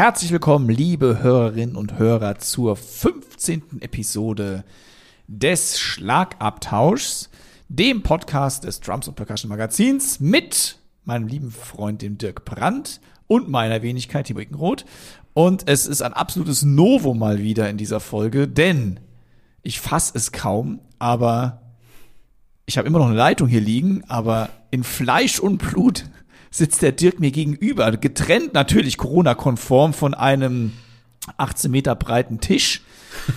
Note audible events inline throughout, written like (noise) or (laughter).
Herzlich willkommen, liebe Hörerinnen und Hörer, zur 15. Episode des Schlagabtauschs, dem Podcast des Drums und Percussion Magazins mit meinem lieben Freund, dem Dirk Brandt und meiner Wenigkeit, Timo Ickenroth. Und es ist ein absolutes Novum mal wieder in dieser Folge, denn ich fasse es kaum, aber ich habe immer noch eine Leitung hier liegen, aber in Fleisch und Blut sitzt der Dirk mir gegenüber, getrennt natürlich Corona-konform von einem 18 Meter breiten Tisch.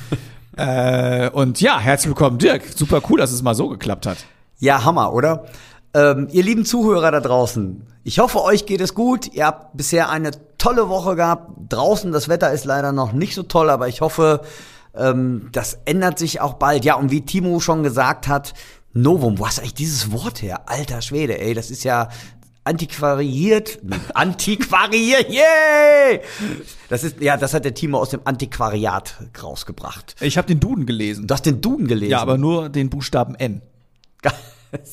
(laughs) äh, und ja, herzlich willkommen, Dirk. Super cool, dass es mal so geklappt hat. Ja, Hammer, oder? Ähm, ihr lieben Zuhörer da draußen, ich hoffe, euch geht es gut. Ihr habt bisher eine tolle Woche gehabt. Draußen, das Wetter ist leider noch nicht so toll, aber ich hoffe, ähm, das ändert sich auch bald. Ja, und wie Timo schon gesagt hat, Novum, wo hast du eigentlich dieses Wort her? Alter Schwede, ey, das ist ja antiquariert, antiquariert, yay! Das ist, ja, das hat der Timo aus dem Antiquariat rausgebracht. Ich habe den Duden gelesen. Du hast den Duden gelesen? Ja, aber nur den Buchstaben N. (laughs)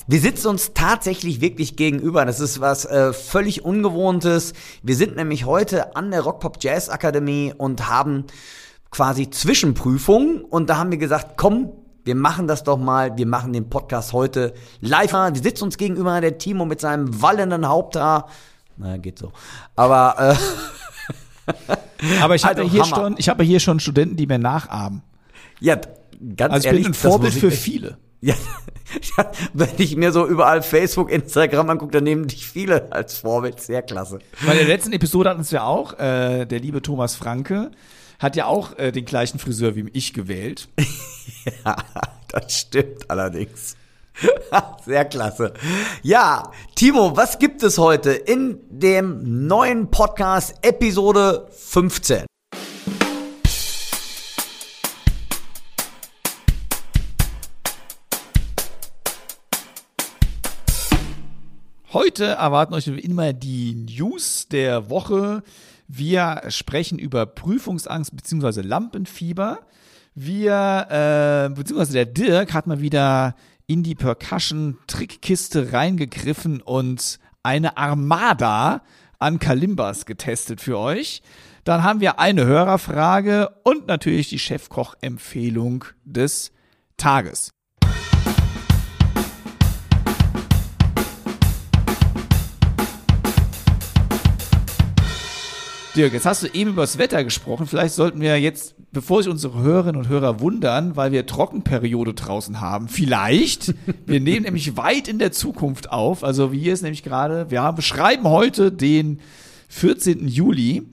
Wir sitzen uns tatsächlich wirklich gegenüber. Das ist was äh, völlig Ungewohntes. Wir sind nämlich heute an der Rockpop Jazz Akademie und haben quasi Zwischenprüfungen. Und da haben wir gesagt, komm, wir machen das doch mal. Wir machen den Podcast heute live. Wir sitzen uns gegenüber, der Timo mit seinem wallenden Haupthaar. Na, geht so. Aber, äh, (laughs) Aber ich habe also, hier schon, ich habe hier schon Studenten, die mir nachahmen. Ja, ganz also ehrlich. Ich bin ein Vorbild für viele. (laughs) Ja, wenn ich mir so überall Facebook, Instagram angucke, dann nehmen dich viele als Vorbild. Sehr klasse. Bei der letzten Episode hatten es ja auch, äh, der liebe Thomas Franke hat ja auch äh, den gleichen Friseur wie ich gewählt. (laughs) ja, das stimmt allerdings. (laughs) Sehr klasse. Ja, Timo, was gibt es heute in dem neuen Podcast Episode 15? Heute erwarten euch immer die News der Woche. Wir sprechen über Prüfungsangst bzw. Lampenfieber. Wir, äh, beziehungsweise der Dirk hat mal wieder in die Percussion-Trickkiste reingegriffen und eine Armada an Kalimbas getestet für euch. Dann haben wir eine Hörerfrage und natürlich die Chefkoch-Empfehlung des Tages. Dirk, jetzt hast du eben über das Wetter gesprochen. Vielleicht sollten wir jetzt, bevor sich unsere Hörerinnen und Hörer wundern, weil wir Trockenperiode draußen haben, vielleicht, (laughs) wir nehmen nämlich weit in der Zukunft auf. Also wie hier ist nämlich gerade, wir haben, beschreiben heute den 14. Juli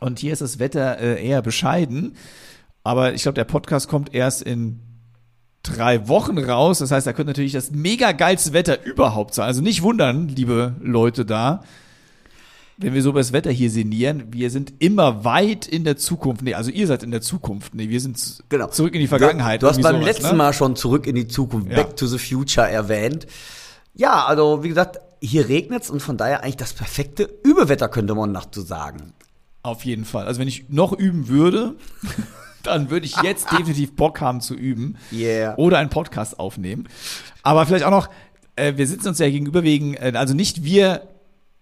und hier ist das Wetter äh, eher bescheiden. Aber ich glaube, der Podcast kommt erst in drei Wochen raus. Das heißt, da könnte natürlich das mega geilste Wetter überhaupt sein. Also nicht wundern, liebe Leute da wenn wir so über das Wetter hier sinnieren, wir sind immer weit in der Zukunft. Nee, also ihr seid in der Zukunft. Nee, wir sind genau. zurück in die Vergangenheit. Du, du hast beim sowas, letzten ne? Mal schon zurück in die Zukunft, ja. Back to the Future erwähnt. Ja, also wie gesagt, hier regnet's und von daher eigentlich das perfekte Überwetter, könnte man dazu sagen. Auf jeden Fall. Also wenn ich noch üben würde, (laughs) dann würde ich jetzt (laughs) definitiv Bock haben zu üben. Yeah. Oder einen Podcast aufnehmen. Aber vielleicht auch noch, äh, wir sitzen uns ja gegenüber wegen, äh, also nicht wir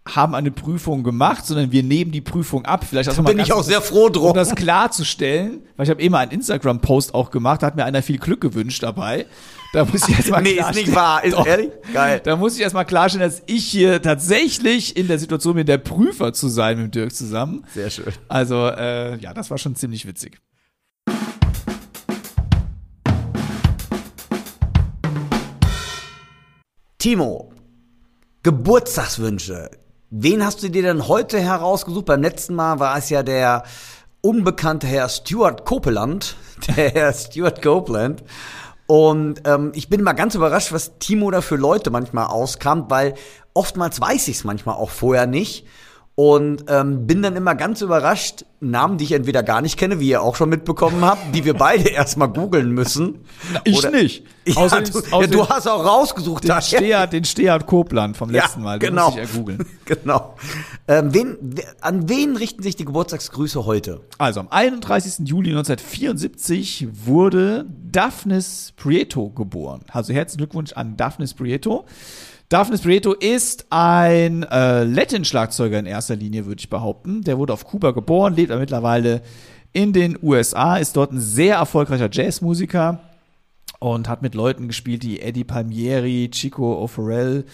haben eine Prüfung gemacht, sondern wir nehmen die Prüfung ab. Vielleicht da bin ich auch sehr froh drum. Um das klarzustellen, weil ich habe immer einen Instagram-Post auch gemacht, da hat mir einer viel Glück gewünscht dabei. Da muss ich erstmal Nee, ist nicht wahr, ist Doch, ehrlich? Geil. Da muss ich erstmal klarstellen, dass ich hier tatsächlich in der Situation bin, der Prüfer zu sein mit Dirk zusammen. Sehr schön. Also, äh, ja, das war schon ziemlich witzig. Timo, Geburtstagswünsche. Wen hast du dir denn heute herausgesucht? Beim letzten Mal war es ja der unbekannte Herr Stuart Copeland, (laughs) der Herr Stuart Copeland. Und ähm, ich bin mal ganz überrascht, was Timo da für Leute manchmal auskramt, weil oftmals weiß ich es manchmal auch vorher nicht. Und ähm, bin dann immer ganz überrascht, Namen, die ich entweder gar nicht kenne, wie ihr auch schon mitbekommen habt, die wir beide (laughs) erstmal googeln müssen. Ich Oder- nicht. (laughs) Ja, Außer du, den- ja, außer du hast auch rausgesucht. Den. Steher, den Steher Kopland vom Ja, letzten Mal. Den genau. muss ich ja googeln. (laughs) Genau. Ähm, wen, an wen richten sich die Geburtstagsgrüße heute? Also am 31. Juli 1974 wurde Daphnis Prieto geboren. Also herzlichen Glückwunsch an Daphnis Prieto. Daphnis Prieto ist ein äh, Latin-Schlagzeuger in erster Linie, würde ich behaupten. Der wurde auf Kuba geboren, lebt aber mittlerweile in den USA, ist dort ein sehr erfolgreicher Jazzmusiker und hat mit Leuten gespielt, die Eddie Palmieri, Chico O'Farrell,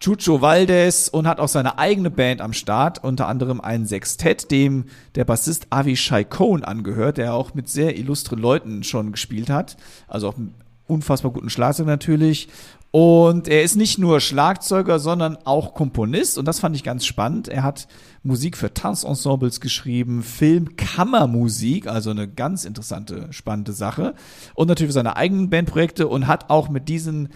Chucho Valdez und hat auch seine eigene Band am Start, unter anderem ein Sextett, dem der Bassist Avishai Cohn angehört, der auch mit sehr illustren Leuten schon gespielt hat, also auch einen unfassbar guten Schlagzeug natürlich. Und er ist nicht nur Schlagzeuger, sondern auch Komponist und das fand ich ganz spannend. Er hat Musik für Tanzensembles geschrieben, Film, Kammermusik, also eine ganz interessante, spannende Sache. Und natürlich für seine eigenen Bandprojekte und hat auch mit diesen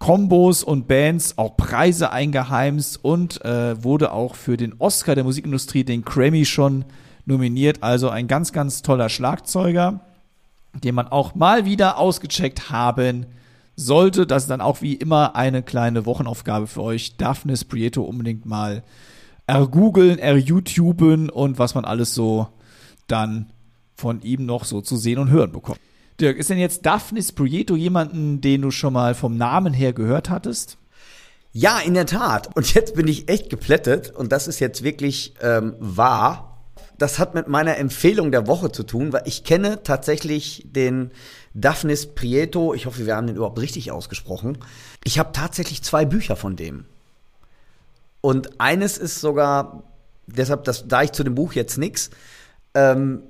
Kombos und Bands auch Preise eingeheimst und äh, wurde auch für den Oscar der Musikindustrie, den Grammy, schon nominiert. Also ein ganz, ganz toller Schlagzeuger, den man auch mal wieder ausgecheckt haben sollte. Das ist dann auch wie immer eine kleine Wochenaufgabe für euch. Daphnis Prieto unbedingt mal ergoogeln, erYouTuben und was man alles so dann von ihm noch so zu sehen und hören bekommt. Dirk, ist denn jetzt Daphnis Prieto jemanden, den du schon mal vom Namen her gehört hattest? Ja, in der Tat. Und jetzt bin ich echt geplättet und das ist jetzt wirklich ähm, wahr. Das hat mit meiner Empfehlung der Woche zu tun, weil ich kenne tatsächlich den Daphnis Prieto. Ich hoffe, wir haben den überhaupt richtig ausgesprochen. Ich habe tatsächlich zwei Bücher von dem. Und eines ist sogar, deshalb, das, da ich zu dem Buch jetzt nix, ähm,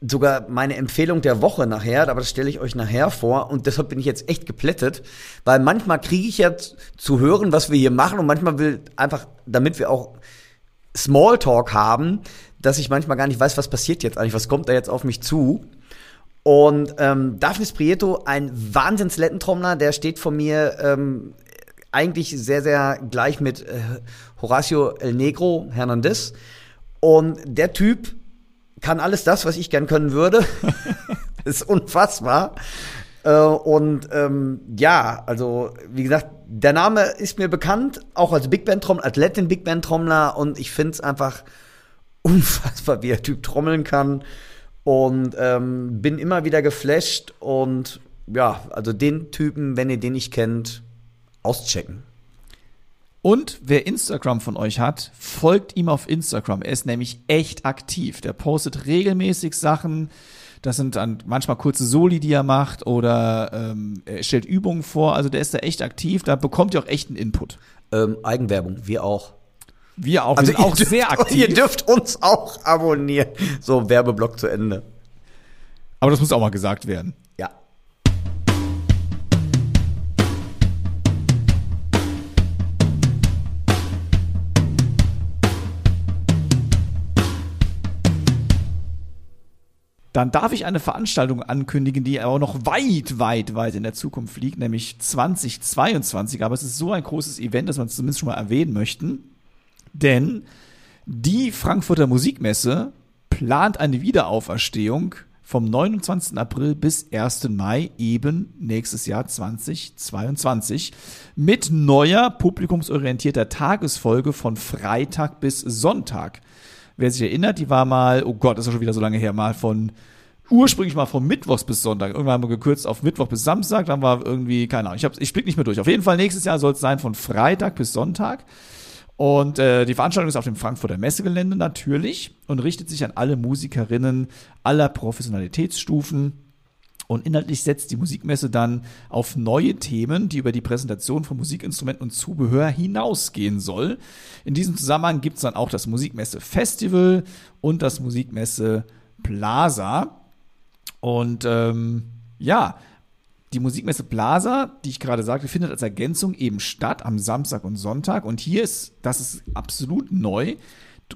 sogar meine Empfehlung der Woche nachher, aber das stelle ich euch nachher vor und deshalb bin ich jetzt echt geplättet, weil manchmal kriege ich ja zu hören, was wir hier machen und manchmal will einfach, damit wir auch Smalltalk haben, dass ich manchmal gar nicht weiß, was passiert jetzt eigentlich, was kommt da jetzt auf mich zu. Und ähm, Daphnis Prieto, ein Wahnsinns-Lettentrommler, der steht vor mir ähm, eigentlich sehr, sehr gleich mit äh, Horacio El Negro Hernandez. Und der Typ kann alles das, was ich gern können würde. (laughs) ist unfassbar. Äh, und ähm, ja, also wie gesagt, der Name ist mir bekannt, auch als Big Band Trommler, als Latin Big Band Trommler und ich finde es einfach unfassbar, wie der Typ trommeln kann und ähm, bin immer wieder geflasht und ja, also den Typen, wenn ihr den nicht kennt, auschecken. Und wer Instagram von euch hat, folgt ihm auf Instagram. Er ist nämlich echt aktiv. Der postet regelmäßig Sachen. Das sind dann manchmal kurze Soli, die er macht oder ähm, er stellt Übungen vor. Also der ist da echt aktiv. Da bekommt ihr auch echt einen Input. Ähm, Eigenwerbung, wir auch. Wir auch. Also wir sind auch dürft, sehr (laughs) aktiv. Ihr dürft uns auch abonnieren. So, Werbeblock zu Ende. Aber das muss auch mal gesagt werden. Ja. Dann darf ich eine Veranstaltung ankündigen, die aber noch weit, weit, weit in der Zukunft liegt, nämlich 2022. Aber es ist so ein großes Event, dass wir es zumindest schon mal erwähnen möchten. Denn die Frankfurter Musikmesse plant eine Wiederauferstehung vom 29. April bis 1. Mai eben nächstes Jahr 2022 mit neuer publikumsorientierter Tagesfolge von Freitag bis Sonntag. Wer sich erinnert, die war mal, oh Gott, das ist schon wieder so lange her, mal von ursprünglich mal von Mittwochs bis Sonntag. Irgendwann haben wir gekürzt auf Mittwoch bis Samstag, dann war irgendwie, keine Ahnung, ich, hab's- ich blick nicht mehr durch. Auf jeden Fall nächstes Jahr soll es sein von Freitag bis Sonntag. Und äh, die Veranstaltung ist auf dem Frankfurter Messegelände natürlich und richtet sich an alle Musikerinnen aller Professionalitätsstufen. Und inhaltlich setzt die Musikmesse dann auf neue Themen, die über die Präsentation von Musikinstrumenten und Zubehör hinausgehen soll. In diesem Zusammenhang gibt es dann auch das Musikmesse Festival und das Musikmesse Plaza. Und ähm, ja, die Musikmesse Plaza, die ich gerade sagte, findet als Ergänzung eben statt am Samstag und Sonntag. Und hier ist, das ist absolut neu,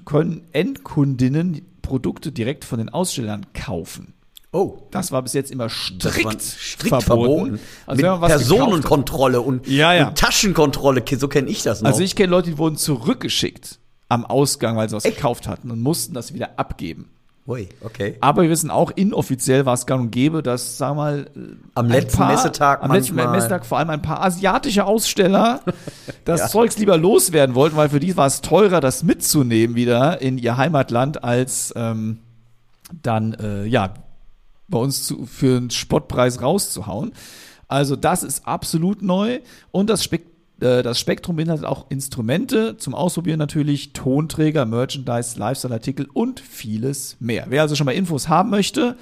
können Endkundinnen Produkte direkt von den Ausstellern kaufen. Oh. Das war bis jetzt immer strikt, strikt verboten. verboten. Also Mit Personenkontrolle und, ja, ja. und, Taschenkontrolle, so kenne ich das noch. Also ich kenne Leute, die wurden zurückgeschickt am Ausgang, weil sie was Echt? gekauft hatten und mussten das wieder abgeben. Ui, okay. Aber wir wissen auch, inoffiziell war es gang und gäbe, dass, sag mal, am letzten paar, Messetag am letzten Messetag vor allem ein paar asiatische Aussteller (laughs) das ja. Zeugs lieber loswerden wollten, weil für die war es teurer, das mitzunehmen wieder in ihr Heimatland, als ähm, dann, äh, ja, bei uns zu, für einen Spottpreis rauszuhauen. Also das ist absolut neu und das Spek äh, das Spektrum beinhaltet auch Instrumente zum Ausprobieren natürlich, Tonträger, Merchandise, Lifestyle-Artikel und vieles mehr. Wer also schon mal Infos haben möchte,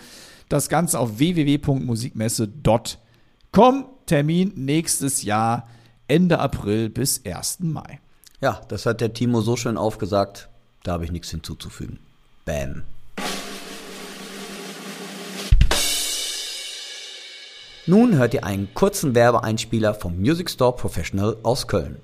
das Ganze auf www.musikmesse.com. Termin nächstes Jahr Ende April bis 1. Mai. Ja, das hat der Timo so schön aufgesagt, da habe ich nichts hinzuzufügen. Bam. Nun hört ihr einen kurzen Werbeeinspieler vom Music Store Professional aus Köln.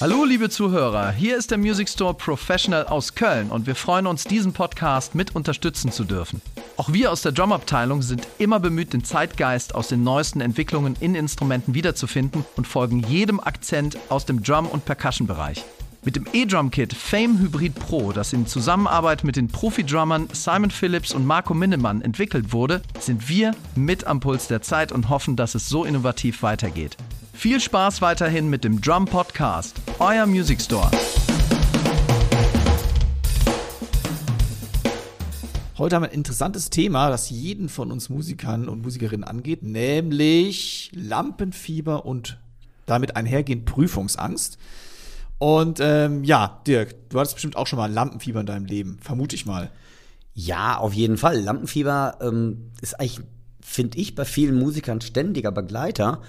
Hallo liebe Zuhörer, hier ist der Music Store Professional aus Köln und wir freuen uns, diesen Podcast mit unterstützen zu dürfen. Auch wir aus der Drum-Abteilung sind immer bemüht, den Zeitgeist aus den neuesten Entwicklungen in Instrumenten wiederzufinden und folgen jedem Akzent aus dem Drum- und Percussion-Bereich. Mit dem E-Drum-Kit Fame Hybrid Pro, das in Zusammenarbeit mit den Profi-Drummern Simon Phillips und Marco Minnemann entwickelt wurde, sind wir mit am Puls der Zeit und hoffen, dass es so innovativ weitergeht. Viel Spaß weiterhin mit dem Drum Podcast, euer Music Store. Heute haben wir ein interessantes Thema, das jeden von uns Musikern und Musikerinnen angeht, nämlich Lampenfieber und damit einhergehend Prüfungsangst. Und ähm, ja, Dirk, du hattest bestimmt auch schon mal Lampenfieber in deinem Leben, vermute ich mal. Ja, auf jeden Fall. Lampenfieber ähm, ist eigentlich, finde ich, bei vielen Musikern ständiger Begleiter.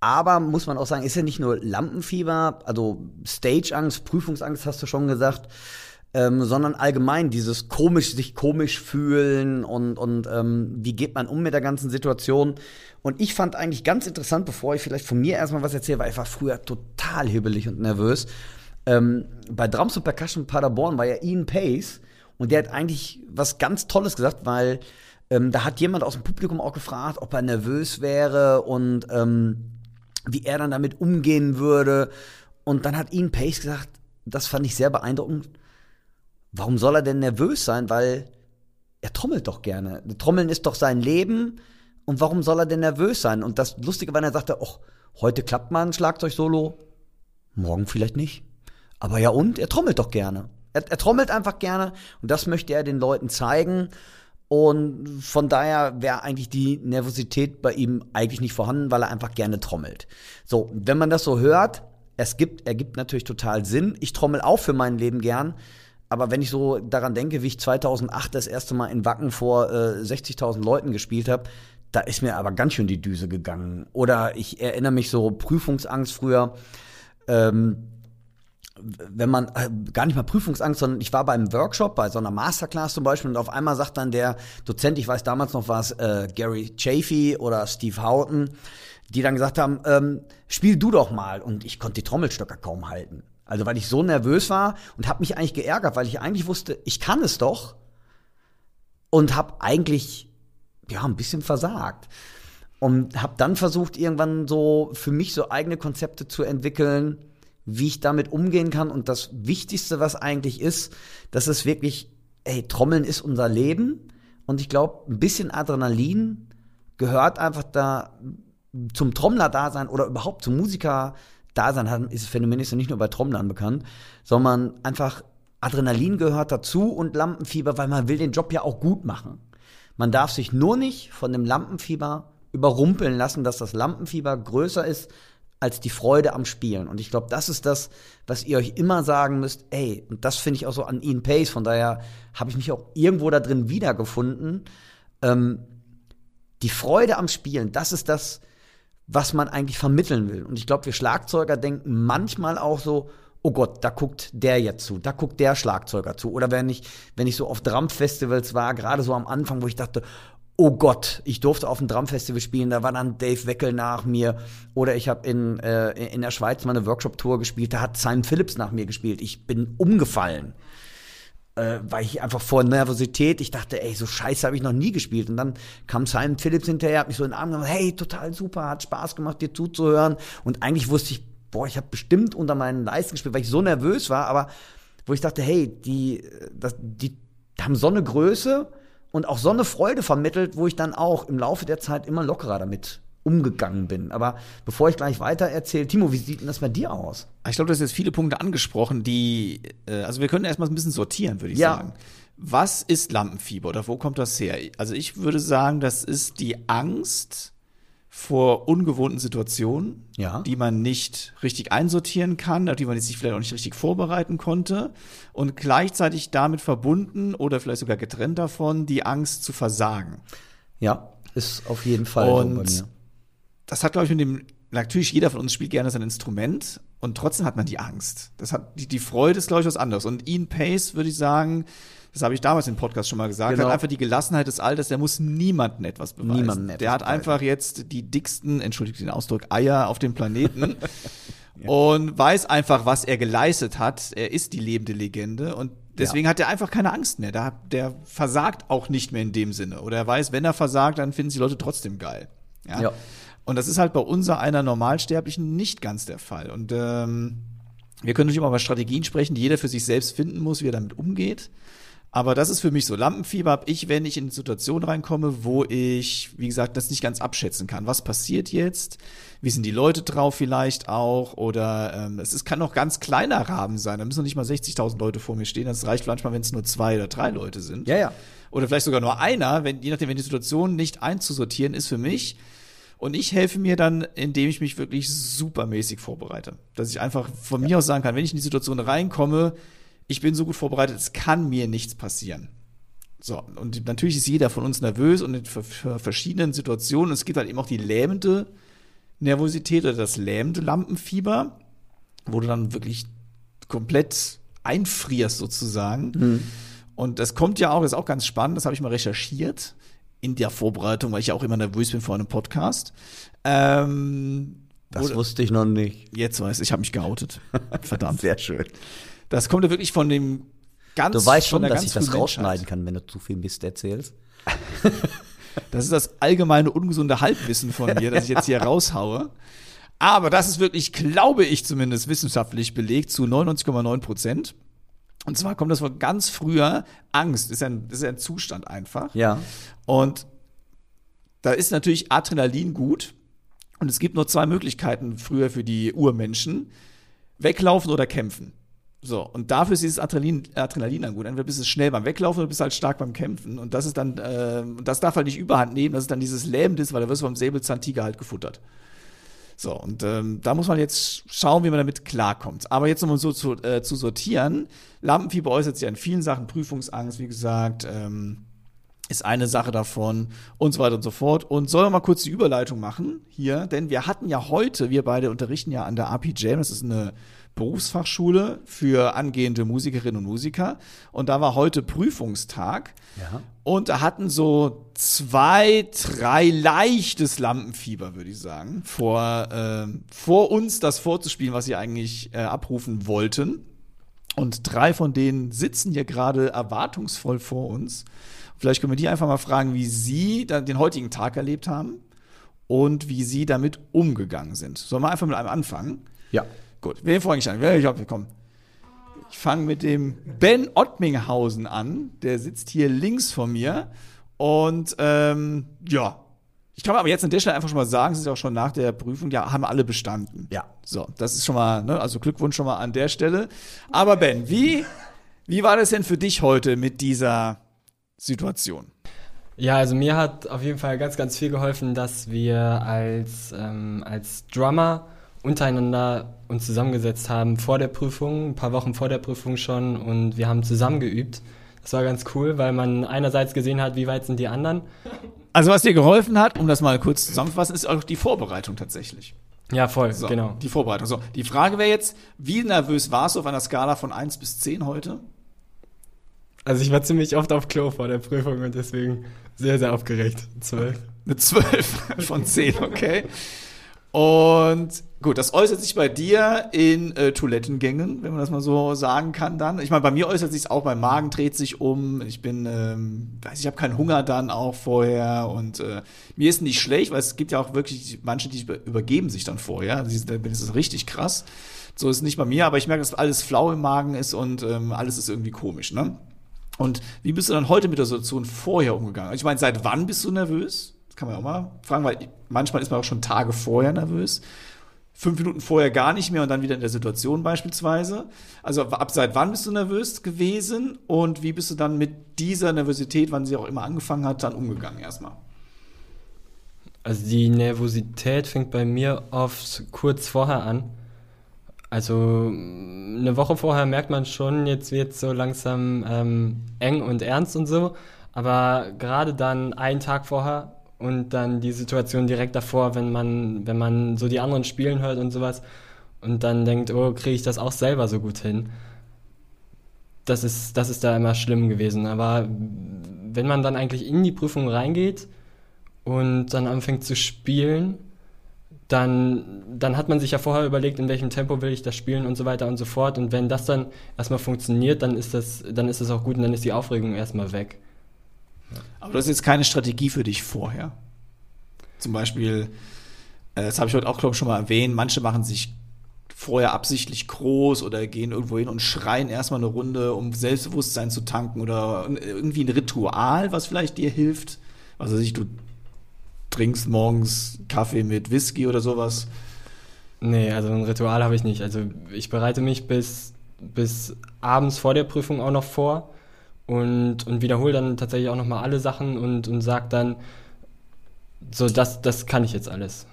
Aber muss man auch sagen, ist ja nicht nur Lampenfieber, also Stageangst, Prüfungsangst hast du schon gesagt, ähm, sondern allgemein dieses komisch, sich komisch fühlen und, und ähm, wie geht man um mit der ganzen Situation. Und ich fand eigentlich ganz interessant, bevor ich vielleicht von mir erstmal was erzähle, weil ich war früher total hibbelig und nervös. Ähm, bei Drums und Percussion Paderborn war ja Ian Pace und der hat eigentlich was ganz Tolles gesagt, weil ähm, da hat jemand aus dem Publikum auch gefragt, ob er nervös wäre und ähm, wie er dann damit umgehen würde. Und dann hat Ian Pace gesagt, das fand ich sehr beeindruckend. Warum soll er denn nervös sein? Weil er trommelt doch gerne. Trommeln ist doch sein Leben. Und warum soll er denn nervös sein? Und das Lustige war, er sagte, ach, heute klappt mal ein Schlagzeug-Solo, morgen vielleicht nicht. Aber ja und? Er trommelt doch gerne. Er, er trommelt einfach gerne und das möchte er den Leuten zeigen. Und von daher wäre eigentlich die Nervosität bei ihm eigentlich nicht vorhanden, weil er einfach gerne trommelt. So, wenn man das so hört, es gibt, ergibt natürlich total Sinn. Ich trommel auch für mein Leben gern. Aber wenn ich so daran denke, wie ich 2008 das erste Mal in Wacken vor äh, 60.000 Leuten gespielt habe, da ist mir aber ganz schön die Düse gegangen. Oder ich erinnere mich so Prüfungsangst früher. Ähm, wenn man äh, gar nicht mal Prüfungsangst, sondern ich war beim Workshop, bei so einer Masterclass zum Beispiel, und auf einmal sagt dann der Dozent, ich weiß damals noch war es äh, Gary Chafee oder Steve Houghton, die dann gesagt haben, ähm, spiel du doch mal. Und ich konnte die Trommelstöcker kaum halten. Also weil ich so nervös war und habe mich eigentlich geärgert, weil ich eigentlich wusste, ich kann es doch und habe eigentlich ja, ein bisschen versagt. Und habe dann versucht, irgendwann so für mich so eigene Konzepte zu entwickeln, wie ich damit umgehen kann. Und das Wichtigste, was eigentlich ist, dass es wirklich, ey, Trommeln ist unser Leben. Und ich glaube, ein bisschen Adrenalin gehört einfach da zum Trommler-Dasein oder überhaupt zum Musiker-Dasein. Ist das Phänomen ist ja nicht nur bei Trommlern bekannt, sondern einfach Adrenalin gehört dazu und Lampenfieber, weil man will den Job ja auch gut machen. Man darf sich nur nicht von dem Lampenfieber überrumpeln lassen, dass das Lampenfieber größer ist als die Freude am Spielen. Und ich glaube, das ist das, was ihr euch immer sagen müsst, ey, und das finde ich auch so an Ian Pace, von daher habe ich mich auch irgendwo da drin wiedergefunden. Ähm, die Freude am Spielen, das ist das, was man eigentlich vermitteln will. Und ich glaube, wir Schlagzeuger denken manchmal auch so, oh Gott, da guckt der jetzt zu, da guckt der Schlagzeuger zu. Oder wenn ich, wenn ich so auf Drum-Festivals war, gerade so am Anfang, wo ich dachte, oh Gott, ich durfte auf dem Drum-Festival spielen, da war dann Dave Weckel nach mir. Oder ich habe in, äh, in der Schweiz mal eine Workshop-Tour gespielt, da hat Simon Phillips nach mir gespielt. Ich bin umgefallen. Äh, weil ich einfach vor Nervosität, ich dachte, ey, so scheiße habe ich noch nie gespielt. Und dann kam Simon Phillips hinterher, hat mich so in den Arm genommen, hey, total super, hat Spaß gemacht, dir zuzuhören. Und eigentlich wusste ich, boah, ich habe bestimmt unter meinen Leisten gespielt, weil ich so nervös war, aber wo ich dachte, hey, die, das, die haben so eine Größe und auch so eine Freude vermittelt, wo ich dann auch im Laufe der Zeit immer lockerer damit umgegangen bin. Aber bevor ich gleich weiter erzähle, Timo, wie sieht denn das bei dir aus? Ich glaube, du hast jetzt viele Punkte angesprochen, die, äh, also wir können erstmal ein bisschen sortieren, würde ich Ja. sagen. Was ist Lampenfieber oder wo kommt das her? Also ich würde sagen, das ist die Angst vor ungewohnten Situationen, Ja. die man nicht richtig einsortieren kann, auf die man sich vielleicht auch nicht richtig vorbereiten konnte und gleichzeitig damit verbunden oder vielleicht sogar getrennt davon die Angst zu versagen. Ja, ist auf jeden Fall so Und bei mir. Das hat, glaube ich, mit dem, natürlich jeder von uns spielt gerne sein Instrument und trotzdem hat man die Angst. Das hat, die, die Freude ist, glaube ich, was anderes. Und Ian Pace, würde ich sagen, das habe ich damals im Podcast schon mal gesagt, Genau. hat einfach die Gelassenheit des Alters, der muss niemandem etwas beweisen. Niemandem etwas der hat beweisen. einfach jetzt die dicksten, entschuldigt den Ausdruck, Eier auf dem Planeten. (laughs) Und weiß einfach, was er geleistet hat. Er ist die lebende Legende und deswegen hat er einfach keine Angst mehr. Der, der versagt auch nicht mehr in dem Sinne. Oder er weiß, wenn er versagt, dann finden sie Leute trotzdem geil. Ja. Ja. Und das ist halt bei unser einer Normalsterblichen nicht ganz der Fall. Und ähm, wir können natürlich immer über Strategien sprechen, die jeder für sich selbst finden muss, wie er damit umgeht. Aber das ist für mich so. Lampenfieber habe ich, wenn ich in eine Situation reinkomme, wo ich, wie gesagt, das nicht ganz abschätzen kann. Was passiert jetzt? Wie sind die Leute drauf vielleicht auch? Oder ähm, es ist, kann auch ganz kleiner Rahmen sein. Da müssen noch nicht mal 60.000 Leute vor mir stehen. Das reicht manchmal, wenn es nur zwei oder drei Leute sind Ja, ja. oder vielleicht sogar nur einer, wenn, je nachdem, wenn die Situation nicht einzusortieren ist für mich. Und ich helfe mir dann, indem ich mich wirklich supermäßig vorbereite. Dass ich einfach von mir aus sagen kann, wenn ich in die Situation reinkomme, ich bin so gut vorbereitet, es kann mir nichts passieren. So, und natürlich ist jeder von uns nervös und in ver- ver- verschiedenen Situationen. Es gibt halt eben auch die lähmende Nervosität oder das lähmende Lampenfieber, wo du dann wirklich komplett einfrierst sozusagen. Und das kommt ja auch, das ist auch ganz spannend, das habe ich mal recherchiert in der Vorbereitung, weil ich ja auch immer nervös bin vor einem Podcast. Ähm, Das wo- wusste ich noch nicht. jetzt weiß ich, ich habe mich geoutet. (laughs) Verdammt. Sehr schön. Das kommt ja wirklich von dem ganz Du weißt schon, dass ich das rausschneiden kann, wenn du zu viel Mist erzählst. (laughs) Das ist das allgemeine ungesunde Halbwissen von mir, das ich jetzt hier raushaue. Aber das ist wirklich, glaube ich zumindest, wissenschaftlich belegt zu 99,9 Prozent. Und zwar kommt das von ganz früher Angst. Ist ein, ist ein Zustand einfach. Ja. Und da ist natürlich Adrenalin gut. Und es gibt nur zwei Möglichkeiten früher für die Urmenschen. Weglaufen oder kämpfen. So, und dafür ist dieses Adrenalin, Adrenalin dann gut. Entweder bist du schnell beim Weglaufen oder bist halt stark beim Kämpfen. Und das ist dann, äh, das darf halt nicht überhand nehmen, das ist dann dieses Lähmendes, weil da wirst du vom Säbelzahntiger halt gefuttert. So, und ähm, da muss man jetzt schauen, wie man damit klarkommt. Aber jetzt nochmal so zu, äh, zu sortieren. Lampenfieber äußert sich an vielen Sachen, Prüfungsangst, wie gesagt, ähm, ist eine Sache davon und so weiter und so fort. Und sollen wir mal kurz die Überleitung machen hier, denn wir hatten ja heute, wir beide unterrichten ja an der RPJ, das ist eine Berufsfachschule für angehende Musikerinnen und Musiker. Und da war heute Prüfungstag. Ja. Und da hatten so zwei, drei leichtes Lampenfieber, würde ich sagen, vor, ähm, vor uns das vorzuspielen, was sie eigentlich äh, abrufen wollten. Und drei von denen sitzen hier gerade erwartungsvoll vor uns. Vielleicht können wir die einfach mal fragen, wie sie den heutigen Tag erlebt haben und wie sie damit umgegangen sind. Sollen wir einfach mit einem anfangen? Ja. Gut, wen fange ich an? Ich, hab- komm. ich fange mit dem Ben Ottminghausen an. Der sitzt hier links von mir. Und ähm, ja, ich kann aber jetzt an der Stelle einfach schon mal sagen, es ist auch schon nach der Prüfung, ja, haben alle bestanden. Ja. So, das ist schon mal, ne, also Glückwunsch schon mal an der Stelle. Aber Ben, wie, wie war das denn für dich heute mit dieser Situation? Ja, also mir hat auf jeden Fall ganz, ganz viel geholfen, dass wir als, ähm, als Drummer untereinander uns zusammengesetzt haben vor der Prüfung, ein paar Wochen vor der Prüfung schon und wir haben zusammen geübt. Das war ganz cool, weil man einerseits gesehen hat, wie weit sind die anderen. Also was dir geholfen hat, um das mal kurz zusammenzufassen, ist auch die Vorbereitung tatsächlich. Ja, voll, So, genau. Die Vorbereitung. So, die Frage wäre jetzt, wie nervös warst du auf einer Skala von 1 bis 10 heute? Also ich war ziemlich oft auf Klo vor der Prüfung und deswegen sehr, sehr aufgeregt. Zwölf. Eine 12 (laughs) von 10, okay. Und gut, das äußert sich bei dir in äh, Toilettengängen, wenn man das mal so sagen kann dann. Ich meine, bei mir äußert sich auch, mein Magen dreht sich um, ich bin, ähm, weiß ich habe keinen Hunger dann auch vorher und äh, mir ist nicht schlecht, weil es gibt ja auch wirklich manche, die übergeben sich dann vorher. Das ist richtig krass. So ist es nicht bei mir, aber ich merke, dass alles flau im Magen ist und ähm, alles ist irgendwie komisch, ne? Und wie bist du dann heute mit der Situation vorher umgegangen? Ich meine, seit wann bist du nervös? Das kann man ja auch mal fragen, weil manchmal ist man auch schon Tage vorher nervös. Fünf Minuten vorher gar nicht mehr und dann wieder in der Situation beispielsweise. Also ab seit wann bist du nervös gewesen und wie bist du dann mit dieser Nervosität, wann sie auch immer angefangen hat, dann umgegangen erstmal? Also die Nervosität fängt bei mir oft kurz vorher an. Also eine Woche vorher merkt man schon, jetzt wird so langsam ähm, eng und ernst und so. Aber gerade dann einen Tag vorher und dann die Situation direkt davor, wenn man, wenn man so die anderen spielen hört und sowas und dann denkt, oh, kriege ich das auch selber so gut hin. Das ist, das ist da immer schlimm gewesen. Aber wenn man dann eigentlich in die Prüfung reingeht und dann anfängt zu spielen, dann, dann hat man sich ja vorher überlegt, in welchem Tempo will ich das spielen und so weiter und so fort. Und wenn das dann erstmal funktioniert, dann ist das, dann ist das auch gut und dann ist die Aufregung erstmal weg. Aber das ist jetzt keine Strategie für dich vorher. Zum Beispiel, äh, das habe ich heute auch, glaube ich, schon mal erwähnt, manche machen sich vorher absichtlich groß oder gehen irgendwo hin und schreien erstmal eine Runde, um Selbstbewusstsein zu tanken oder irgendwie ein Ritual, was vielleicht dir hilft. Ich, du trinkst morgens Kaffee mit Whisky oder sowas? Nee, also ein Ritual habe ich nicht. Also ich bereite mich bis, bis abends vor der Prüfung auch noch vor und, und wiederhole dann tatsächlich auch nochmal alle Sachen und, und sage dann, so, das, das kann ich jetzt alles.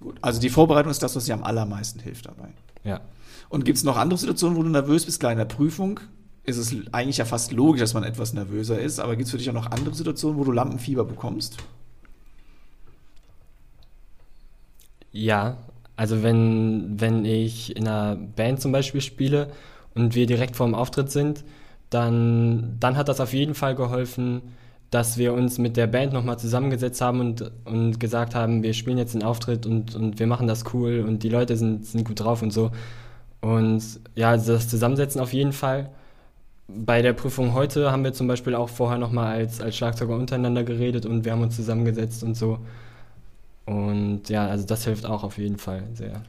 Gut, also die Vorbereitung ist das, was dir am allermeisten hilft dabei. Ja. Und gibt es noch andere Situationen, wo du nervös bist, klar in der Prüfung? Ist es eigentlich ja fast logisch, dass man etwas nervöser ist, aber gibt es für dich auch noch andere Situationen, wo du Lampenfieber bekommst? Ja, also wenn, wenn ich in einer Band zum Beispiel spiele und wir direkt vor dem Auftritt sind, dann, dann hat das auf jeden Fall geholfen, dass wir uns mit der Band nochmal zusammengesetzt haben und, und gesagt haben, wir spielen jetzt den Auftritt und, und wir machen das cool und die Leute sind, sind gut drauf und so. Und ja, also das Zusammensetzen auf jeden Fall. Bei der Prüfung heute haben wir zum Beispiel auch vorher nochmal als, als Schlagzeuger untereinander geredet und wir haben uns zusammengesetzt und so. Und ja, also das hilft auch auf jeden Fall sehr.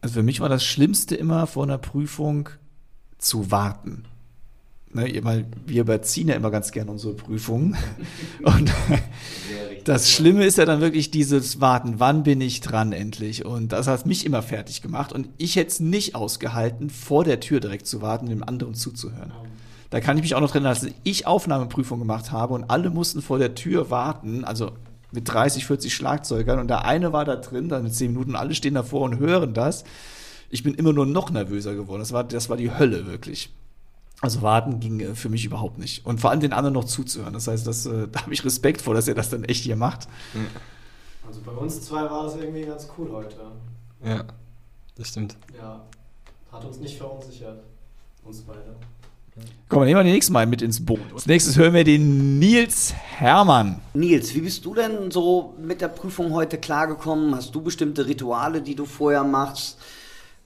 Also für mich war das Schlimmste immer vor einer Prüfung zu warten. Ne, weil wir überziehen ja immer ganz gerne unsere Prüfungen. (laughs) Und das Schlimme ist ja dann wirklich dieses Warten, wann bin ich dran endlich? Und das hat mich immer fertig gemacht. Und ich hätte es nicht ausgehalten, vor der Tür direkt zu warten, dem anderen zuzuhören. Da kann ich mich auch noch drin erinnern, als ich Aufnahmeprüfung gemacht habe und alle mussten vor der Tür warten, also mit 30, 40 Schlagzeugern und der eine war da drin, dann mit 10 Minuten, alle stehen davor und hören das. Ich bin immer nur noch nervöser geworden. Das war, das war die Hölle, wirklich. Also warten ging äh, für mich überhaupt nicht. Und vor allem den anderen noch zuzuhören. Das heißt, das, äh, (laughs) da habe ich Respekt vor, dass er das dann echt hier macht. Also bei uns zwei war das irgendwie ganz cool heute. Ja, das stimmt. Ja, hat uns nicht verunsichert. Uns beide. Komm, nehmen wir den nächsten Mal mit ins Boot. Als nächstes hören wir den Nils Hermann. Nils, wie bist du denn so mit der Prüfung heute klargekommen? Hast du bestimmte Rituale, die du vorher machst?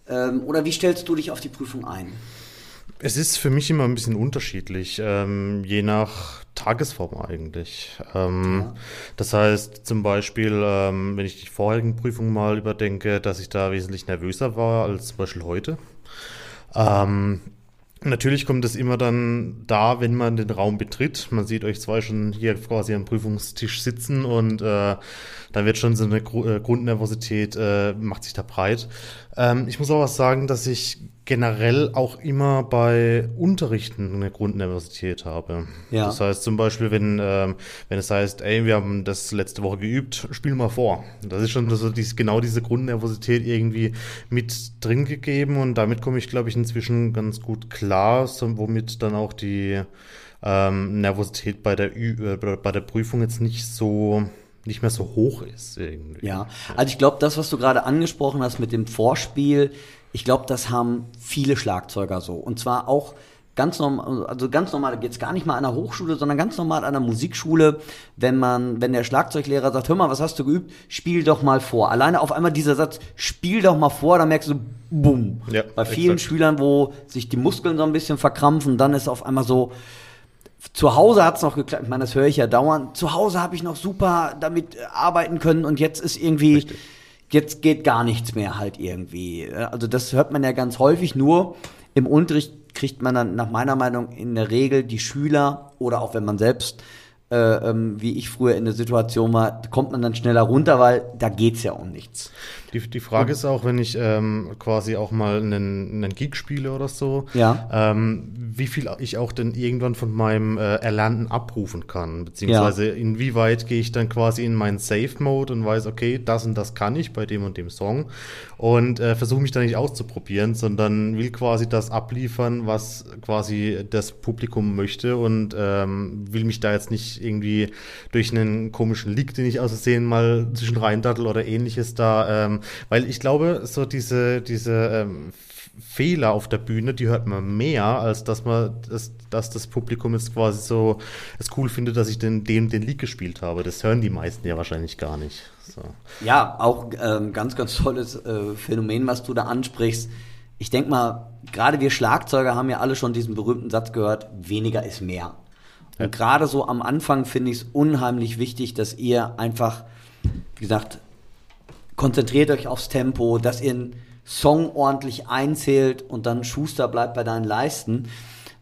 Ähm, oder wie stellst du dich auf die Prüfung ein? Es ist für mich immer ein bisschen unterschiedlich, ähm, je nach Tagesform eigentlich. Ähm, ja. Das heißt zum Beispiel, ähm, wenn ich die vorherigen Prüfungen mal überdenke, dass ich da wesentlich nervöser war als zum Beispiel heute. Ähm, Natürlich kommt es immer dann da, wenn man den Raum betritt. Man sieht euch zwei schon hier quasi am Prüfungstisch sitzen und äh, dann wird schon so eine äh, Grundnervosität, äh, macht sich da breit. Ähm, ich muss auch was sagen, dass ich generell auch immer bei Unterrichten eine Grundnervosität habe. Ja. Das heißt zum Beispiel, wenn, ähm, wenn es heißt, ey, wir haben das letzte Woche geübt, spiel mal vor. Das ist schon so dies, genau diese Grundnervosität irgendwie mit drin gegeben und damit komme ich, glaube ich, inzwischen ganz gut klar, so, womit dann auch die ähm, Nervosität bei der, Ü äh, bei der Prüfung jetzt nicht so nicht mehr so hoch ist irgendwie. Ja, also ich glaube, das, was du gerade angesprochen hast mit dem Vorspiel, ich glaube, das haben viele Schlagzeuger so. Und zwar auch ganz normal, also ganz normal, jetzt gar nicht mal an der Hochschule, sondern ganz normal an der Musikschule, wenn man, wenn der Schlagzeuglehrer sagt, hör mal, was hast du geübt? Spiel doch mal vor. Alleine auf einmal dieser Satz, spiel doch mal vor, dann merkst du, bumm. Ja, Bei vielen exakt. Schülern, wo sich die Muskeln so ein bisschen verkrampfen, dann ist auf einmal so, zu Hause hat's noch geklappt, ich meine, das höre ich ja dauernd. Zu Hause habe ich noch super damit äh, arbeiten können und jetzt ist irgendwie, jetzt geht gar nichts mehr halt irgendwie. Ja, Also das hört man ja ganz häufig, nur im Unterricht kriegt man dann nach meiner Meinung in der Regel die Schüler oder auch wenn man selbst, äh, ähm, wie ich früher in der Situation war, kommt man dann schneller runter, weil da geht's ja um nichts. Die, die Frage ist auch, wenn ich ähm, quasi auch mal einen, einen Gig spiele oder so, Ja. ähm, wie viel ich auch denn irgendwann von meinem äh, Erlernten abrufen kann, beziehungsweise inwieweit gehe ich dann quasi in meinen Safe-Mode und weiß, okay, das und das kann ich bei dem und dem Song. Und äh, versuche mich da nicht auszuprobieren, sondern will quasi das abliefern, was quasi das Publikum möchte und ähm, will mich da jetzt nicht irgendwie durch einen komischen Leak, den ich aus Versehen mal zwischen reindattel oder ähnliches da, ähm, weil ich glaube, so diese, diese ähm, Fehler auf der Bühne, die hört man mehr, als dass man, das, dass das Publikum jetzt quasi so es cool findet, dass ich den, dem den Leak gespielt habe. Das hören die meisten ja wahrscheinlich gar nicht. So. Ja, auch ähm, ganz, ganz tolles äh, Phänomen, was du da ansprichst. Ich denke mal, gerade wir Schlagzeuger haben ja alle schon diesen berühmten Satz gehört, weniger ist mehr. Und gerade so am Anfang finde ich es unheimlich wichtig, dass ihr einfach, wie gesagt, konzentriert euch aufs Tempo, dass ihr einen Song ordentlich einzählt und dann Schuster bleibt bei deinen Leisten.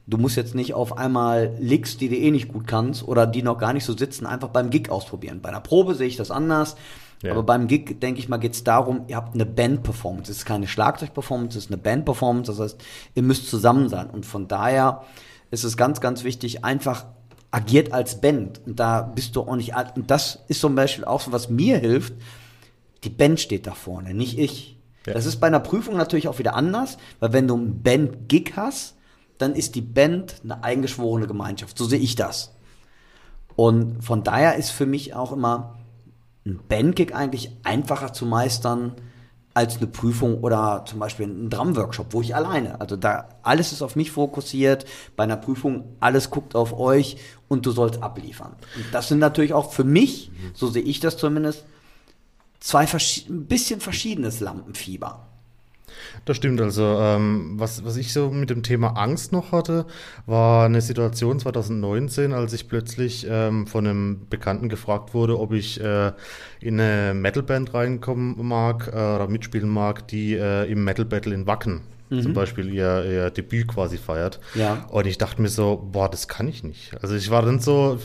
Du musst jetzt nicht auf einmal Licks, die du eh nicht gut kannst oder die noch gar nicht so sitzen, einfach beim Gig ausprobieren. Bei einer Probe sehe ich das anders. Ja. Aber beim Gig, denke ich mal, geht es darum, ihr habt eine Band-Performance. Es ist keine Schlagzeug-Performance, es ist eine Band-Performance. Das heißt, ihr müsst zusammen sein. Und von daher ist es ganz, ganz wichtig, einfach agiert als Band. Und da bist du auch nicht alt. Und das ist zum Beispiel auch so, was mir hilft. Die Band steht da vorne, nicht ich. Ja. Das ist bei einer Prüfung natürlich auch wieder anders, weil wenn du einen Band-Gig hast, dann ist die Band eine eingeschworene Gemeinschaft. So sehe ich das. Und von daher ist für mich auch immer ein Bandgig eigentlich einfacher zu meistern als eine Prüfung oder zum Beispiel ein Drumworkshop, wo ich alleine. Also da alles ist auf mich fokussiert. Bei einer Prüfung alles guckt auf euch und du sollst abliefern. Und das sind natürlich auch für mich, so sehe ich das zumindest, zwei ein bisschen verschiedenes Lampenfieber. Das stimmt, also ähm, was, was ich so mit dem Thema Angst noch hatte, war eine Situation 2019, als ich plötzlich ähm, von einem Bekannten gefragt wurde, ob ich äh, in eine Metalband reinkommen mag äh, oder mitspielen mag, die äh, im Metal Battle in Wacken zum Beispiel ihr, ihr Debüt quasi feiert. Ja. Und ich dachte mir so, boah, das kann ich nicht. Also ich war dann so,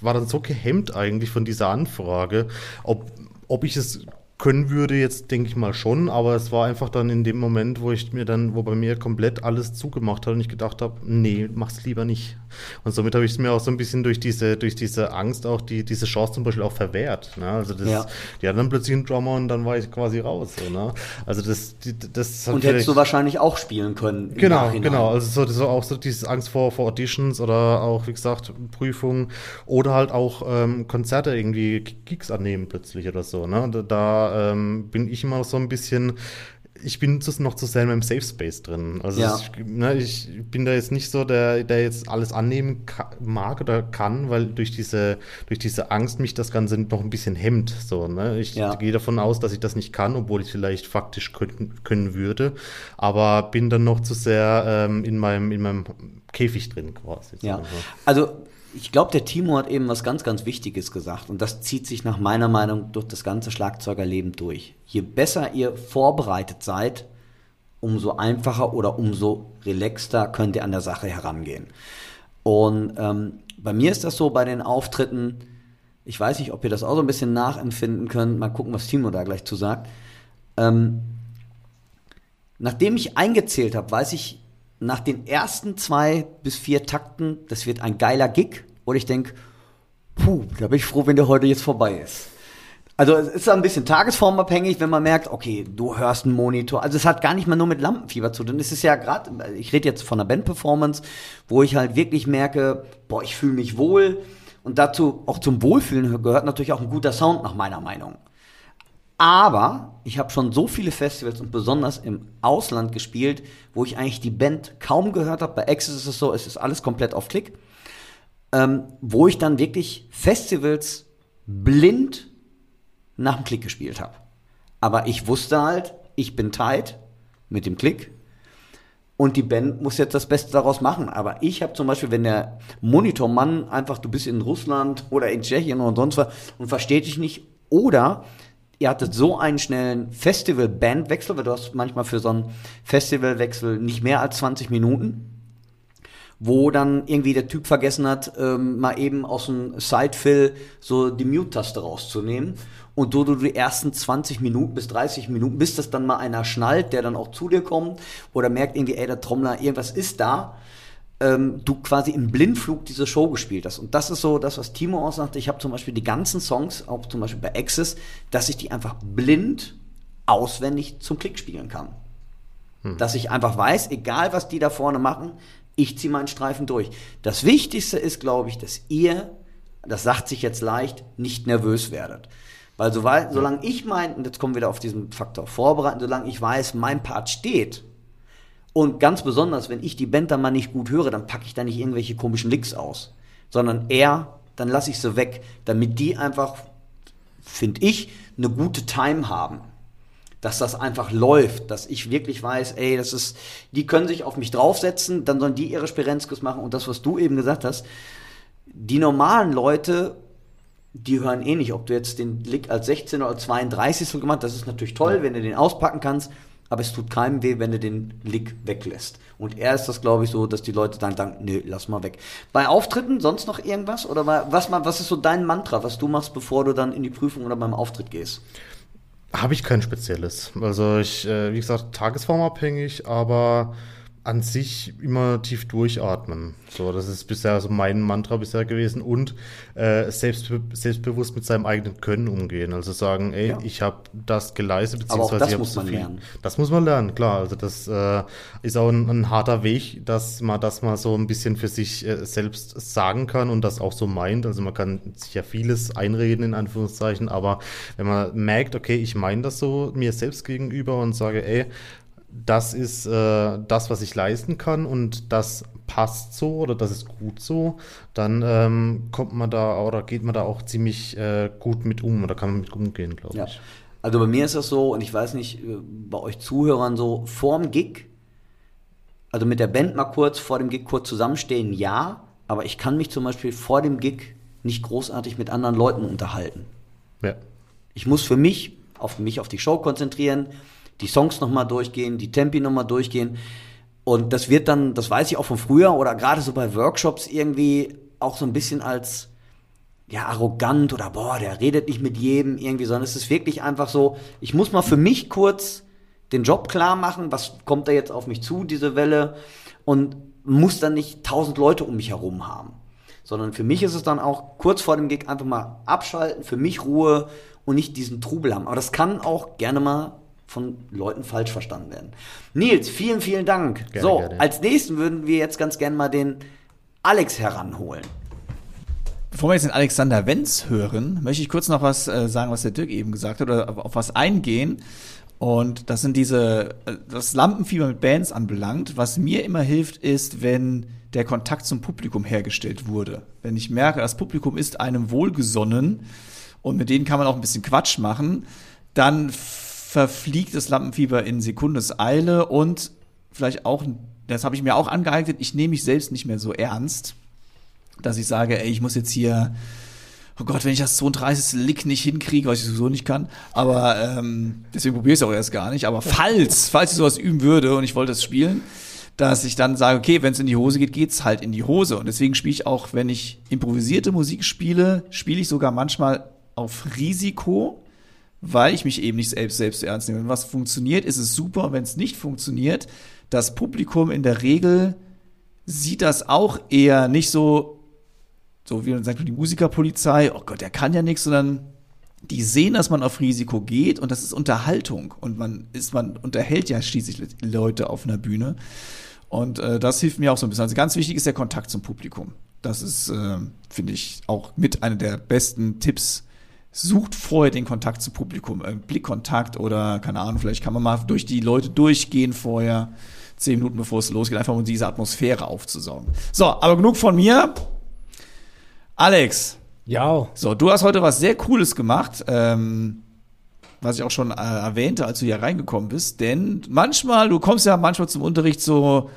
war dann so gehemmt eigentlich von dieser Anfrage, ob, ob ich es können würde, jetzt denke ich mal schon, aber es war einfach dann in dem Moment, wo ich mir dann, wo bei mir komplett alles zugemacht hat und ich gedacht habe, nee, mach's lieber nicht. Und somit habe ich es mir auch so ein bisschen durch diese, durch diese Angst auch die, diese Chance zum Beispiel auch verwehrt. Ne? Also das, Ja. die hatten dann plötzlich einen Drummer und dann war ich quasi raus. So, ne? Also das, die, das Und hättest du wahrscheinlich auch spielen können. Genau, genau. Also so, so auch so dieses Angst vor, vor Auditions oder auch, wie gesagt, Prüfungen oder halt auch ähm, Konzerte irgendwie Gigs annehmen plötzlich oder so. Ne? Da, da ähm, bin ich immer so ein bisschen. Ich bin noch zu sehr in meinem Safe Space drin. Also Ja. ich, ne, ich bin da jetzt nicht so der, der jetzt alles annehmen mag oder kann, weil durch diese, durch diese Angst mich das Ganze noch ein bisschen hemmt. So, ne? Ich Ja. gehe davon aus, dass ich das nicht kann, obwohl ich vielleicht faktisch können, können würde. Aber bin dann noch zu sehr ähm, in, meinem, in meinem Käfig drin quasi. Ja, So. also ich glaube, der Timo hat eben was ganz, ganz Wichtiges gesagt und das zieht sich nach meiner Meinung durch das ganze Schlagzeugerleben durch. Je besser ihr vorbereitet seid, umso einfacher oder umso relaxter könnt ihr an der Sache herangehen. Und ähm, bei mir ist das so bei den Auftritten, ich weiß nicht, ob ihr das auch so ein bisschen nachempfinden könnt, mal gucken, was Timo da gleich zu sagt. Ähm, Nachdem ich eingezählt habe, weiß ich nach den ersten zwei bis vier Takten, das wird ein geiler Gig. Oder ich denke, puh, da bin ich froh, wenn der heute jetzt vorbei ist. Also es ist ein bisschen tagesformabhängig, wenn man merkt, okay, du hörst einen Monitor. Also es hat gar nicht mal nur mit Lampenfieber zu tun. Es ist ja gerade, ich rede jetzt von einer Bandperformance, wo ich halt wirklich merke, boah, ich fühle mich wohl. Und dazu, auch zum Wohlfühlen gehört natürlich auch ein guter Sound nach meiner Meinung. Aber ich habe schon so viele Festivals und besonders im Ausland gespielt, wo ich eigentlich die Band kaum gehört habe. Bei Access ist es so, es ist alles komplett auf Klick. Ähm, wo ich dann wirklich Festivals blind nach dem Klick gespielt habe. Aber ich wusste halt, ich bin tight mit dem Klick und die Band muss jetzt das Beste daraus machen. Aber ich habe zum Beispiel, wenn der Monitormann einfach, du bist in Russland oder in Tschechien oder sonst was und versteht dich nicht, oder ihr hattet so einen schnellen Festival-Bandwechsel, weil du hast manchmal für so einen Festivalwechsel nicht mehr als 20 Minuten, wo dann irgendwie der Typ vergessen hat, ähm, mal eben aus dem Sidefill so die Mute-Taste rauszunehmen. Und du, du die ersten 20 Minuten bis 30 Minuten, bis das dann mal einer schnallt, der dann auch zu dir kommt oder merkt irgendwie, ey, der Trommler, irgendwas ist da, ähm, du quasi im Blindflug diese Show gespielt hast. Und das ist so das, was Timo auch sagte. Ich habe zum Beispiel die ganzen Songs, auch zum Beispiel bei Access, dass ich die einfach blind auswendig zum Klick spielen kann. Hm. Dass ich einfach weiß, egal was die da vorne machen, ich ziehe meinen Streifen durch. Das Wichtigste ist, glaube ich, dass ihr, das sagt sich jetzt leicht, nicht nervös werdet. Weil so, weil, solange ich mein, und jetzt kommen wir wieder auf diesen Faktor vorbereiten, solange ich weiß, mein Part steht, und ganz besonders, wenn ich die Band dann mal nicht gut höre, dann packe ich da nicht irgendwelche komischen Licks aus, sondern eher, dann lasse ich sie weg, damit die einfach, finde ich, eine gute Time haben. Dass das einfach läuft, dass ich wirklich weiß, ey, das ist, die können sich auf mich draufsetzen, dann sollen die ihre Sperenzkes machen. Und das, was du eben gesagt hast, die normalen Leute, die hören eh nicht, ob du jetzt den Lick als 16 oder 32 so gemacht hast, das ist natürlich toll, wenn du den auspacken kannst, aber es tut keinem weh, wenn du den Lick weglässt. Und er ist das, glaube ich, so, dass die Leute dann sagen, nee, lass mal weg. Bei Auftritten sonst noch irgendwas? Oder was, was ist so dein Mantra, was du machst, bevor du dann in die Prüfung oder beim Auftritt gehst? Habe ich kein spezielles. Also ich, äh, wie gesagt, tagesformabhängig, aber an sich immer tief durchatmen. So, das ist bisher so mein Mantra bisher gewesen und äh, selbstbe selbstbewusst mit seinem eigenen Können umgehen. Also sagen, ey, ja. ich habe das geleistet, beziehungsweise das muss man viel. lernen. Das muss man lernen, klar. Also das äh, ist auch ein, ein, harter Weg, dass man das mal so ein bisschen für sich äh, selbst sagen kann und das auch so meint. Also man kann sich ja vieles einreden in Anführungszeichen, aber wenn man merkt, okay, ich meine das so mir selbst gegenüber und sage, ey, das ist äh, das, was ich leisten kann und das passt so oder das ist gut so, dann ähm, kommt man da oder geht man da auch ziemlich äh, gut mit um oder kann man mit umgehen, glaube ja. ich. Also bei mir ist das so, und ich weiß nicht, äh, bei euch Zuhörern so, vorm Gig, also mit der Band mal kurz vor dem Gig kurz zusammenstehen, ja, aber ich kann mich zum Beispiel vor dem Gig nicht großartig mit anderen Leuten unterhalten. Ja. Ich muss für mich auf mich auf die Show konzentrieren die Songs nochmal durchgehen, die Tempi nochmal durchgehen. Und das wird dann, das weiß ich auch von früher oder gerade so bei Workshops irgendwie auch so ein bisschen als ja arrogant oder boah, der redet nicht mit jedem irgendwie, sondern es ist wirklich einfach so, ich muss mal für mich kurz den Job klar machen, was kommt da jetzt auf mich zu, diese Welle und muss dann nicht tausend Leute um mich herum haben, sondern für mich ist es dann auch kurz vor dem Gig einfach mal abschalten, für mich Ruhe und nicht diesen Trubel haben. Aber das kann auch gerne mal von Leuten falsch verstanden werden. Nils, vielen, vielen Dank. Gerne, so, gerne. als nächsten würden wir jetzt ganz gerne mal den Alex heranholen. Bevor wir jetzt den Alexander Wenz hören, möchte ich kurz noch was äh, sagen, was der Dirk eben gesagt hat, oder auf was eingehen. Und das sind diese, äh, das Lampenfieber mit Bands anbelangt. Was mir immer hilft, ist, wenn der Kontakt zum Publikum hergestellt wurde. Wenn ich merke, das Publikum ist einem wohlgesonnen und mit denen kann man auch ein bisschen Quatsch machen, dann verfliegt das Lampenfieber in Sekundeseile und vielleicht auch, das habe ich mir auch angeeignet, ich nehme mich selbst nicht mehr so ernst, dass ich sage, ey, ich muss jetzt hier, oh Gott, wenn ich das 32. Lick nicht hinkriege, was ich sowieso nicht kann, aber ähm, deswegen probiere ich es auch erst gar nicht, aber falls, falls ich sowas üben würde und ich wollte es spielen, dass ich dann sage, okay, wenn es in die Hose geht, geht's halt in die Hose. Und deswegen spiele ich auch, wenn ich improvisierte Musik spiele, spiele ich sogar manchmal auf Risiko, weil ich mich eben nicht selbst, selbst ernst nehme. Wenn was funktioniert, ist es super. Wenn es nicht funktioniert, das Publikum in der Regel sieht das auch eher nicht so, so wie man sagt, die Musikerpolizei, oh Gott, der kann ja nichts, sondern die sehen, dass man auf Risiko geht und das ist Unterhaltung und man ist, man unterhält ja schließlich Leute auf einer Bühne. Und äh, das hilft mir auch so ein bisschen. Also ganz wichtig ist der Kontakt zum Publikum. Das ist, äh, finde ich, auch mit einer der besten Tipps, sucht vorher den Kontakt zum Publikum, äh, Blickkontakt oder keine Ahnung, vielleicht kann man mal durch die Leute durchgehen vorher, zehn Minuten bevor es losgeht, einfach um diese Atmosphäre aufzusaugen. So, aber genug von mir. Alex, Ja. so, du hast heute was sehr Cooles gemacht, ähm, was ich auch schon äh, erwähnte, als du hier reingekommen bist. Denn manchmal, du kommst ja manchmal zum Unterricht so,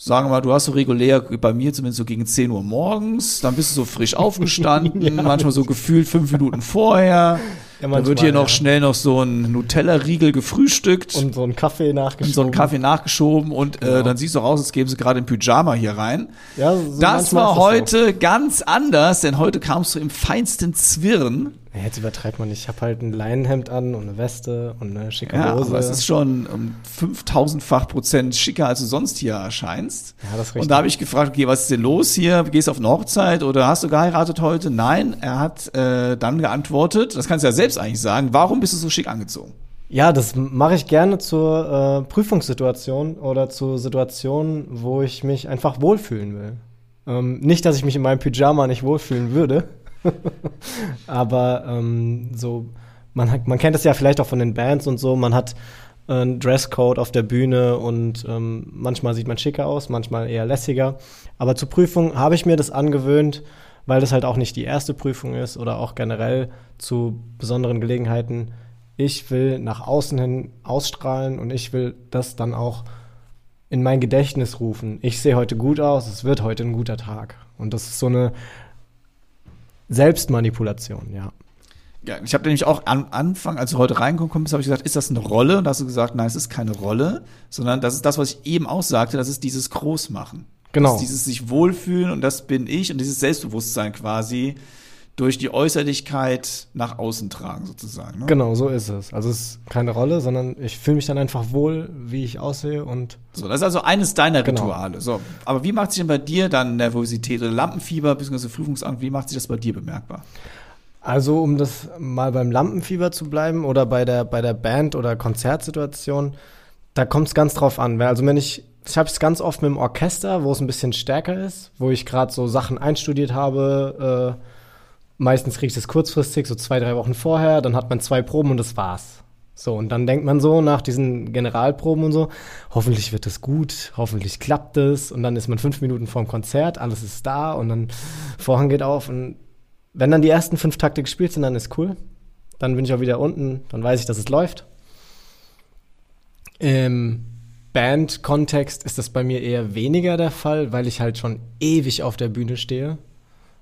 sagen wir mal, du hast so regulär, bei mir zumindest so gegen 10 Uhr morgens, dann bist du so frisch (laughs) aufgestanden, manchmal so gefühlt fünf Minuten vorher. Ja, dann wird hier noch ja. schnell noch so ein Nutella-Riegel gefrühstückt Und so einen Kaffee nachgeschoben. und so einen Kaffee nachgeschoben und äh, dann siehst du raus, als geben sie gerade im Pyjama hier rein. Ja, so Das war so. heute ganz anders, denn heute kamst du im feinsten Zwirren. Ja, jetzt übertreibt man nicht. Ich habe halt ein Leinenhemd an und eine Weste und eine schicke Ja, Hose. aber es ist schon um 5000-fach Prozent schicker, als du sonst hier erscheinst. Ja, das ist Und richtig. da habe ich gefragt, okay, was ist denn los hier? Gehst du auf eine Hochzeit oder hast du geheiratet heute? Nein, er hat äh, dann geantwortet, das kannst du ja selbst eigentlich sagen, warum bist du so schick angezogen? Ja, das mache ich gerne zur äh, Prüfungssituation oder zu Situationen, wo ich mich einfach wohlfühlen will. Ähm, nicht, dass ich mich in meinem Pyjama nicht wohlfühlen würde, (laughs) aber ähm, so, man, hat, man kennt es ja vielleicht auch von den Bands und so, man hat äh, einen Dresscode auf der Bühne und ähm, manchmal sieht man schicker aus, manchmal eher lässiger. Aber zur Prüfung habe ich mir das angewöhnt, weil das halt auch nicht die erste Prüfung ist oder auch generell zu besonderen Gelegenheiten. Ich will nach außen hin ausstrahlen und ich will das dann auch in mein Gedächtnis rufen. Ich sehe heute gut aus, es wird heute ein guter Tag. Und das ist so eine Selbstmanipulation, ja. Ja, ich habe nämlich auch am Anfang, als du heute reingekommen bist, habe ich gesagt, ist das eine Rolle? Und da hast du gesagt, nein, es ist keine Rolle, sondern das ist das, was ich eben aussagte, das ist dieses Großmachen. Genau. Das ist dieses sich wohlfühlen und das bin ich und dieses Selbstbewusstsein quasi durch die Äußerlichkeit nach außen tragen sozusagen. Ne? Genau, so ist es. Also es ist keine Rolle, sondern ich fühle mich dann einfach wohl, wie ich aussehe und So, das ist also eines deiner Genau. Rituale. So, aber wie macht sich denn bei dir dann Nervosität oder Lampenfieber bzw. Prüfungsangst, wie macht sich das bei dir bemerkbar? Also, um das mal beim Lampenfieber zu bleiben oder bei der, bei der Band- oder Konzertsituation, da kommt es ganz drauf an. Also, wenn ich, ich habe es ganz oft mit dem Orchester, wo es ein bisschen stärker ist, wo ich gerade so Sachen einstudiert habe. Äh, meistens kriege ich das kurzfristig, so zwei, drei Wochen vorher. Dann hat man zwei Proben und das war's. So, und dann denkt man so nach diesen Generalproben und so, hoffentlich wird es gut, hoffentlich klappt es. Und dann ist man fünf Minuten vorm Konzert, alles ist da und dann Vorhang geht auf und wenn dann die ersten fünf Takte gespielt sind, dann ist cool. Dann bin ich auch wieder unten, dann weiß ich, dass es läuft. Im Band-Kontext ist das bei mir eher weniger der Fall, weil ich halt schon ewig auf der Bühne stehe.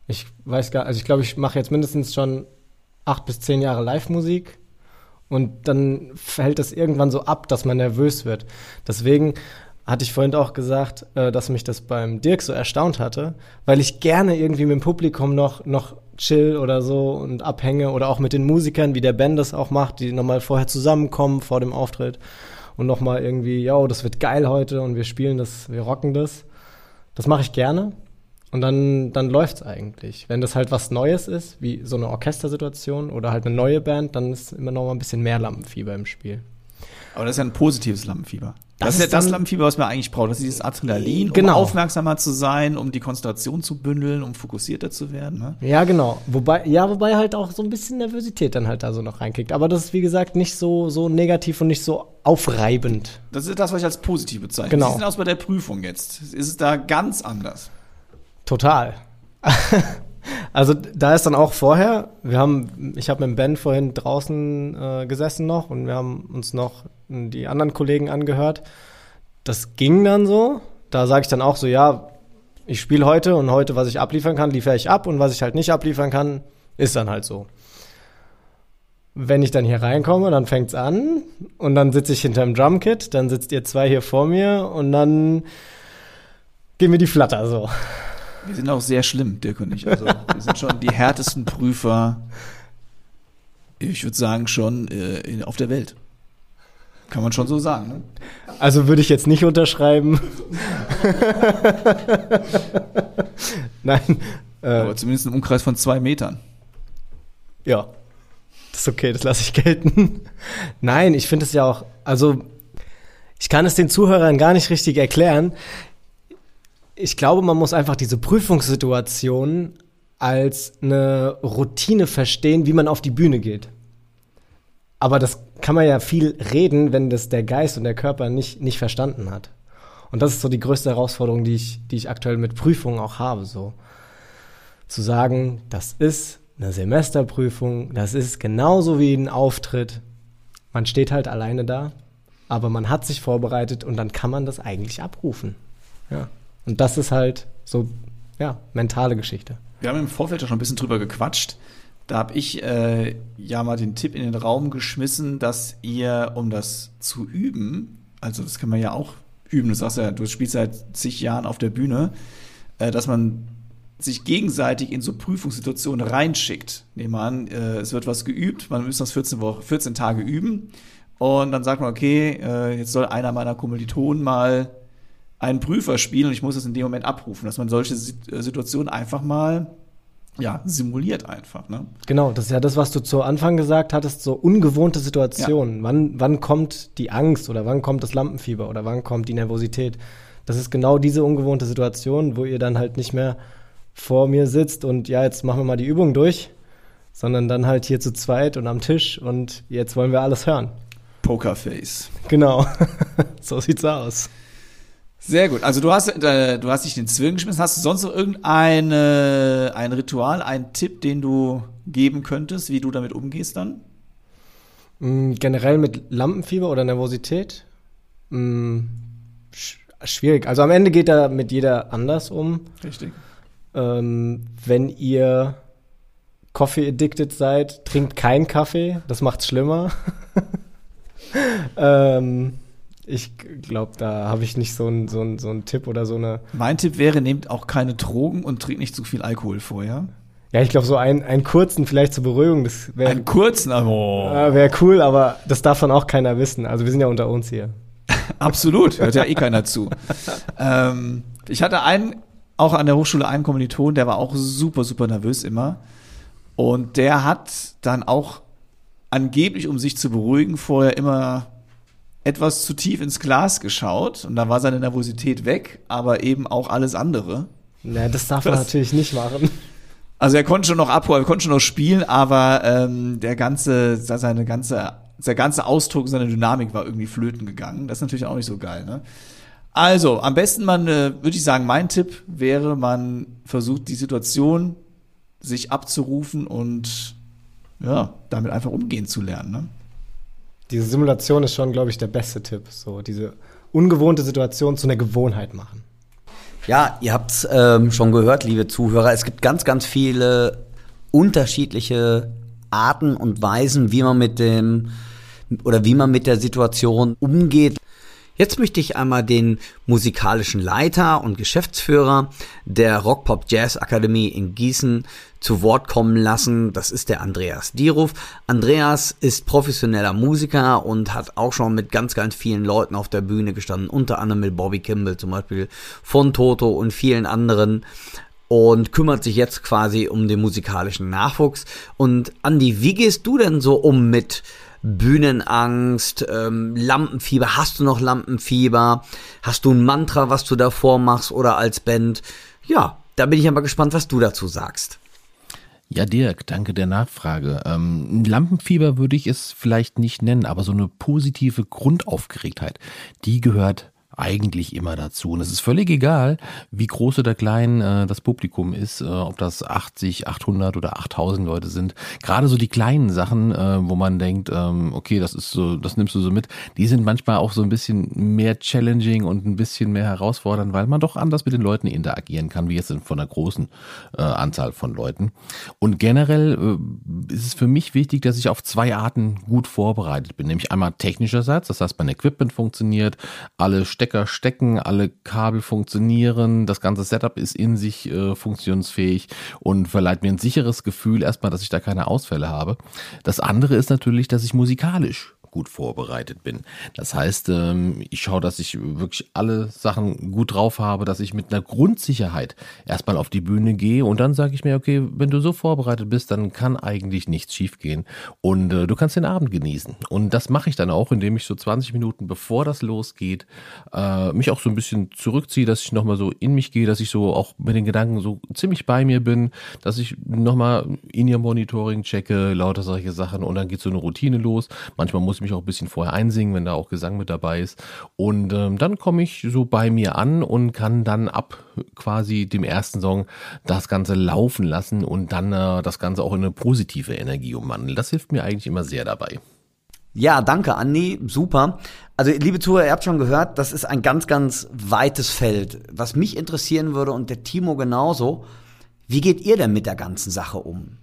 Ich weiß gar, also ich glaube, ich mache jetzt mindestens schon acht bis zehn Jahre Live-Musik und dann fällt das irgendwann so ab, dass man nervös wird. Deswegen hatte ich vorhin auch gesagt, äh, dass mich das beim Dirk so erstaunt hatte, weil ich gerne irgendwie mit dem Publikum noch, noch chill oder so und abhänge oder auch mit den Musikern, wie der Ben das auch macht, die nochmal vorher zusammenkommen vor dem Auftritt und nochmal irgendwie, ja, das wird geil heute und wir spielen das, wir rocken das. Das mache ich gerne. Und dann, dann läuft's eigentlich. Wenn das halt was Neues ist, wie so eine Orchestersituation oder halt eine neue Band, dann ist immer noch mal ein bisschen mehr Lampenfieber im Spiel. Aber das ist ja ein positives Lampenfieber. Das, Das ist ja das Lampenfieber, was man eigentlich braucht. Das ist dieses Adrenalin, um Genau. aufmerksamer zu sein, um die Konzentration zu bündeln, um fokussierter zu werden. Ne? Ja, genau. Wobei, ja, wobei halt auch so ein bisschen Nervosität dann halt da so noch reinkickt. Aber das ist, wie gesagt, nicht so, so negativ und nicht so aufreibend. Das ist das, was ich als positiv bezeichne. Genau. Wie sieht denn aus bei der Prüfung jetzt? Ist es da ganz anders? Total. (laughs) also da ist dann auch vorher, wir haben, ich habe mit Ben vorhin draußen äh, gesessen noch und wir haben uns noch die anderen Kollegen angehört. Das ging dann so. Da sage ich dann auch so, ja, ich spiele heute und heute, was ich abliefern kann, liefere ich ab und was ich halt nicht abliefern kann, ist dann halt so. Wenn ich dann hier reinkomme, dann fängt's an und dann sitze ich hinterm Drumkit, dann sitzt ihr zwei hier vor mir und dann gehen mir die Flatter so. Wir sind auch sehr schlimm, Dirk und ich. Also, wir sind schon die härtesten Prüfer, ich würde sagen, schon äh, in, auf der Welt. Kann man schon so sagen. Ne? Also würde ich jetzt nicht unterschreiben. (laughs) Nein. Äh, Aber zumindest im Umkreis von zwei Metern. ja. Das ist okay, das lasse ich gelten. (laughs) Nein, ich finde es ja auch, also ich kann es den Zuhörern gar nicht richtig erklären. Ich glaube, man muss einfach diese Prüfungssituation als eine Routine verstehen, wie man auf die Bühne geht. Aber das kann man ja viel reden, wenn das der Geist und der Körper nicht, nicht verstanden hat. Und das ist so die größte Herausforderung, die ich, die ich aktuell mit Prüfungen auch habe. So zu sagen, das ist eine Semesterprüfung, das ist genauso wie ein Auftritt. Man steht halt alleine da, aber man hat sich vorbereitet und dann kann man das eigentlich abrufen. Ja. Und das ist halt so, ja, mentale Geschichte. Wir haben im Vorfeld ja schon ein bisschen drüber gequatscht. Da habe ich äh, ja mal den Tipp in den Raum geschmissen, dass ihr, um das zu üben, also das kann man ja auch üben, du sagst ja, du spielst seit zig Jahren auf der Bühne, äh, dass man sich gegenseitig in so Prüfungssituationen reinschickt. Nehmen wir an, äh, es wird was geübt, man müsste das 14, Wochen, 14 Tage üben und dann sagt man, okay, äh, jetzt soll einer meiner Kommilitonen mal einen Prüfer spielen und ich muss das in dem Moment abrufen, dass man solche äh, Situationen einfach mal ja, simuliert einfach. Ne? Genau, das ist ja das, was du zu Anfang gesagt hattest, so ungewohnte Situationen. Ja. Wann, wann kommt die Angst oder wann kommt das Lampenfieber oder wann kommt die Nervosität? Das ist genau diese ungewohnte Situation, wo ihr dann halt nicht mehr vor mir sitzt und ja, jetzt machen wir mal die Übung durch, sondern dann halt hier zu zweit und am Tisch und jetzt wollen wir alles hören. Pokerface. Genau, (laughs) so sieht's aus. Sehr gut. Also du hast, äh, du hast dich den Zwilling geschmissen. Hast du sonst noch irgendeine ein Ritual, einen Tipp, den du geben könntest, wie du damit umgehst dann? Mm, generell mit Lampenfieber oder Nervosität? Mm, sch schwierig. Also am Ende geht da mit jeder anders um. Richtig. Ähm, wenn ihr Coffee addicted seid, trinkt keinen Kaffee. Das macht's schlimmer. (laughs) ähm, ich glaube, da habe ich nicht so einen so so ein Tipp oder so eine. Mein Tipp wäre, nehmt auch keine Drogen und trinkt nicht zu viel Alkohol vorher. Ja, ich glaube, so einen, einen kurzen vielleicht zur Beruhigung, das wäre. Einen kurzen, oh. äh, wäre cool, aber das darf dann auch keiner wissen. Also wir sind ja unter uns hier. (laughs) Absolut, hört ja eh keiner zu. ähm, ich hatte einen, auch an der Hochschule einen Kommiliton, der war auch super, super nervös immer. Und der hat dann auch angeblich, um sich zu beruhigen, vorher immer etwas zu tief ins Glas geschaut und da war seine Nervosität weg, aber eben auch alles andere. Na, das darf man das, natürlich nicht machen. Also er konnte schon noch abholen, er konnte schon noch spielen, aber ähm, der ganze, seine ganze, der ganze Ausdruck, seine Dynamik war irgendwie flöten gegangen. Das ist natürlich auch nicht so geil, ne? Also, am besten man, äh, würde ich sagen, mein Tipp wäre, man versucht die Situation sich abzurufen und ja, damit einfach umgehen zu lernen. Ne? Diese Simulation ist schon, glaube ich, der beste Tipp. So diese ungewohnte Situation zu einer Gewohnheit machen. Ja, ihr habt es ähm, schon gehört, liebe Zuhörer. Es gibt ganz, ganz viele unterschiedliche Arten und Weisen, wie man mit dem oder wie man mit der Situation umgeht. Jetzt möchte ich einmal den musikalischen Leiter und Geschäftsführer der Rock Pop Jazz Akademie in Gießen zu Wort kommen lassen. Das ist der Andreas Dieruf. Andreas ist professioneller Musiker und hat auch schon mit ganz, ganz vielen Leuten auf der Bühne gestanden, unter anderem mit Bobby Kimball zum Beispiel von Toto und vielen anderen und kümmert sich jetzt quasi um den musikalischen Nachwuchs. Und Andi, wie gehst du denn so um mit Bühnenangst, ähm, Lampenfieber, hast du noch Lampenfieber? Hast du ein Mantra, was du davor machst oder als Band? Ja, da bin ich aber gespannt, was du dazu sagst. Ja, Dirk, danke der Nachfrage. Ähm, Lampenfieber würde ich es vielleicht nicht nennen, aber so eine positive Grundaufgeregtheit, die gehört eigentlich immer dazu. Und es ist völlig egal, wie groß oder klein äh, das Publikum ist, äh, ob das 80, 800 oder 8000 Leute sind. Gerade so die kleinen Sachen, äh, wo man denkt, ähm, okay, das ist so, das nimmst du so mit, die sind manchmal auch so ein bisschen mehr challenging und ein bisschen mehr herausfordernd, weil man doch anders mit den Leuten interagieren kann, wie jetzt von einer großen äh, Anzahl von Leuten. Und generell äh, ist es für mich wichtig, dass ich auf zwei Arten gut vorbereitet bin, nämlich einmal technischerseits, das heißt, mein Equipment funktioniert, alle Stecker Stecker stecken, alle Kabel funktionieren, das ganze Setup ist in sich äh, funktionsfähig und verleiht mir ein sicheres Gefühl erstmal, dass ich da keine Ausfälle habe. Das andere ist natürlich, dass ich musikalisch gut vorbereitet bin. Das heißt, ähm, ich schaue, dass ich wirklich alle Sachen gut drauf habe, dass ich mit einer Grundsicherheit erstmal auf die Bühne gehe und dann sage ich mir, okay, wenn du so vorbereitet bist, dann kann eigentlich nichts schiefgehen und äh, du kannst den Abend genießen. Und das mache ich dann auch, indem ich so 20 Minuten bevor das losgeht, äh, mich auch so ein bisschen zurückziehe, dass ich nochmal so in mich gehe, dass ich so auch mit den Gedanken so ziemlich bei mir bin, dass ich nochmal in ihr Monitoring checke, lauter solche Sachen und dann geht so eine Routine los. Manchmal muss ich mich auch ein bisschen vorher einsingen, wenn da auch Gesang mit dabei ist. Und ähm, dann komme ich so bei mir an und kann dann ab quasi dem ersten Song das Ganze laufen lassen und dann äh, das Ganze auch in eine positive Energie umwandeln. Das hilft mir eigentlich immer sehr dabei. Ja, danke, Andi. Super. Also, liebe Zuhörer, ihr habt schon gehört, das ist ein ganz, ganz weites Feld. Was mich interessieren würde und der Timo genauso, wie geht ihr denn mit der ganzen Sache um?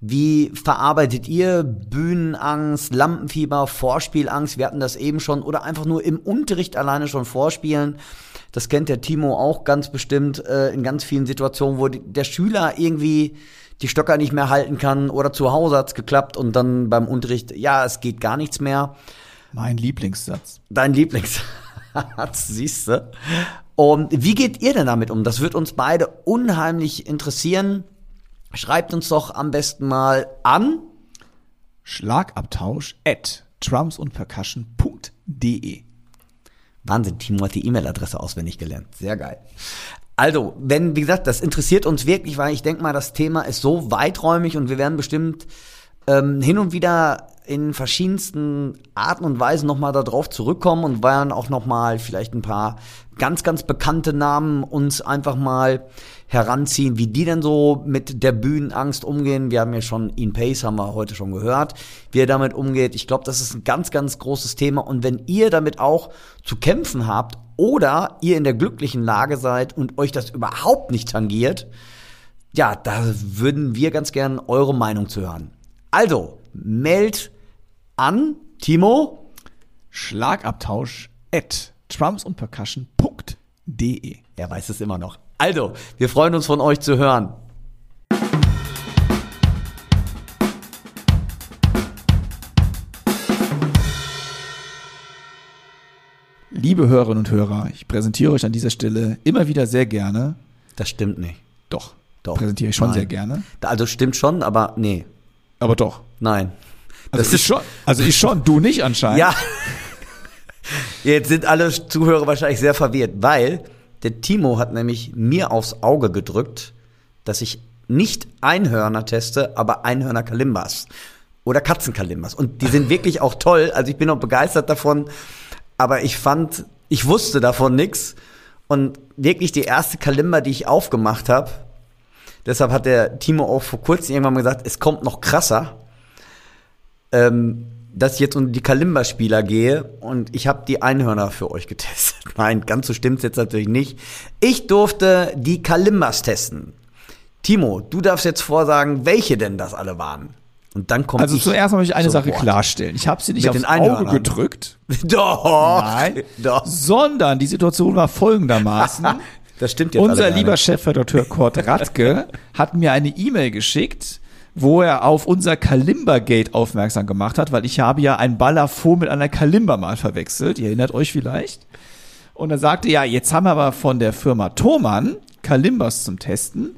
Wie verarbeitet ihr Bühnenangst, Lampenfieber, Vorspielangst? Wir hatten das eben schon. Oder einfach nur im Unterricht alleine schon vorspielen. Das kennt der Timo auch ganz bestimmt äh, in ganz vielen Situationen, wo die, der Schüler irgendwie die Stöcker nicht mehr halten kann oder zu Hause hat's geklappt und dann beim Unterricht, ja, es geht gar nichts mehr. Mein Lieblingssatz. Dein Lieblingssatz, (laughs) siehst du. Und wie geht ihr denn damit um? Das wird uns beide unheimlich interessieren. Schreibt uns doch am besten mal an. Schlagabtausch at drumsundpercussion.de Wahnsinn, Timo hat die E-Mail-Adresse auswendig gelernt. Sehr geil. Also, wenn, wie gesagt, das interessiert uns wirklich, weil ich denke mal, das Thema ist so weiträumig und wir werden bestimmt ähm, hin und wieder in verschiedensten Arten und Weisen nochmal darauf zurückkommen und werden auch nochmal vielleicht ein paar ganz, ganz bekannte Namen uns einfach mal heranziehen, wie die denn so mit der Bühnenangst umgehen. Wir haben ja schon Ian Pace, haben wir heute schon gehört, wie er damit umgeht. Ich glaube, das ist ein ganz, ganz großes Thema. Und wenn ihr damit auch zu kämpfen habt oder ihr in der glücklichen Lage seid und euch das überhaupt nicht tangiert, ja, da würden wir ganz gern eure Meinung zu hören. Also, meldet an Timo. Schlagabtausch at drumsundpercussion.de Er weiß es immer noch. Also, wir freuen uns von euch zu hören. Liebe Hörerinnen und Hörer, ich präsentiere euch an dieser Stelle immer wieder sehr gerne. Das stimmt nicht. Doch, Doch. präsentiere ich schon Nein. sehr gerne. Also stimmt schon, aber nee. Aber doch. Nein. Also ich schon. Also ich schon, du nicht anscheinend. Ja. Jetzt sind alle Zuhörer wahrscheinlich sehr verwirrt, weil der Timo hat nämlich mir aufs Auge gedrückt, dass ich nicht Einhörner teste, aber Einhörner Kalimbas oder Katzenkalimbas. Und die sind wirklich auch toll. Also ich bin auch begeistert davon. Aber ich fand, ich wusste davon nix. Und wirklich die erste Kalimba, die ich aufgemacht habe, deshalb hat der Timo auch vor kurzem irgendwann mal gesagt, es kommt noch krasser. Ähm, dass ich jetzt unter die Kalimba-Spieler gehe und ich habe die Einhörner für euch getestet. (laughs) Nein, ganz so stimmt's jetzt natürlich nicht. Ich durfte die Kalimbas testen. Timo, du darfst jetzt vorsagen, welche denn das alle waren. Und dann kommt Also zuerst möchte ich eine. Sache klarstellen. Ich habe sie nicht Mit aufs. Auge gedrückt. (laughs) Doch. Nein. (laughs) Doch. Sondern die Situation war folgendermaßen. Das stimmt jetzt Unser lieber. Chefredakteur Kurt Radke hat mir eine E-Mail geschickt, wo er auf unser Kalimba-Gate aufmerksam gemacht hat, weil ich habe ja ein Balafon mit einer Kalimba mal verwechselt. Ihr erinnert euch vielleicht. Und er sagte, ja, jetzt haben wir aber von der Firma Thomann Kalimbas zum Testen.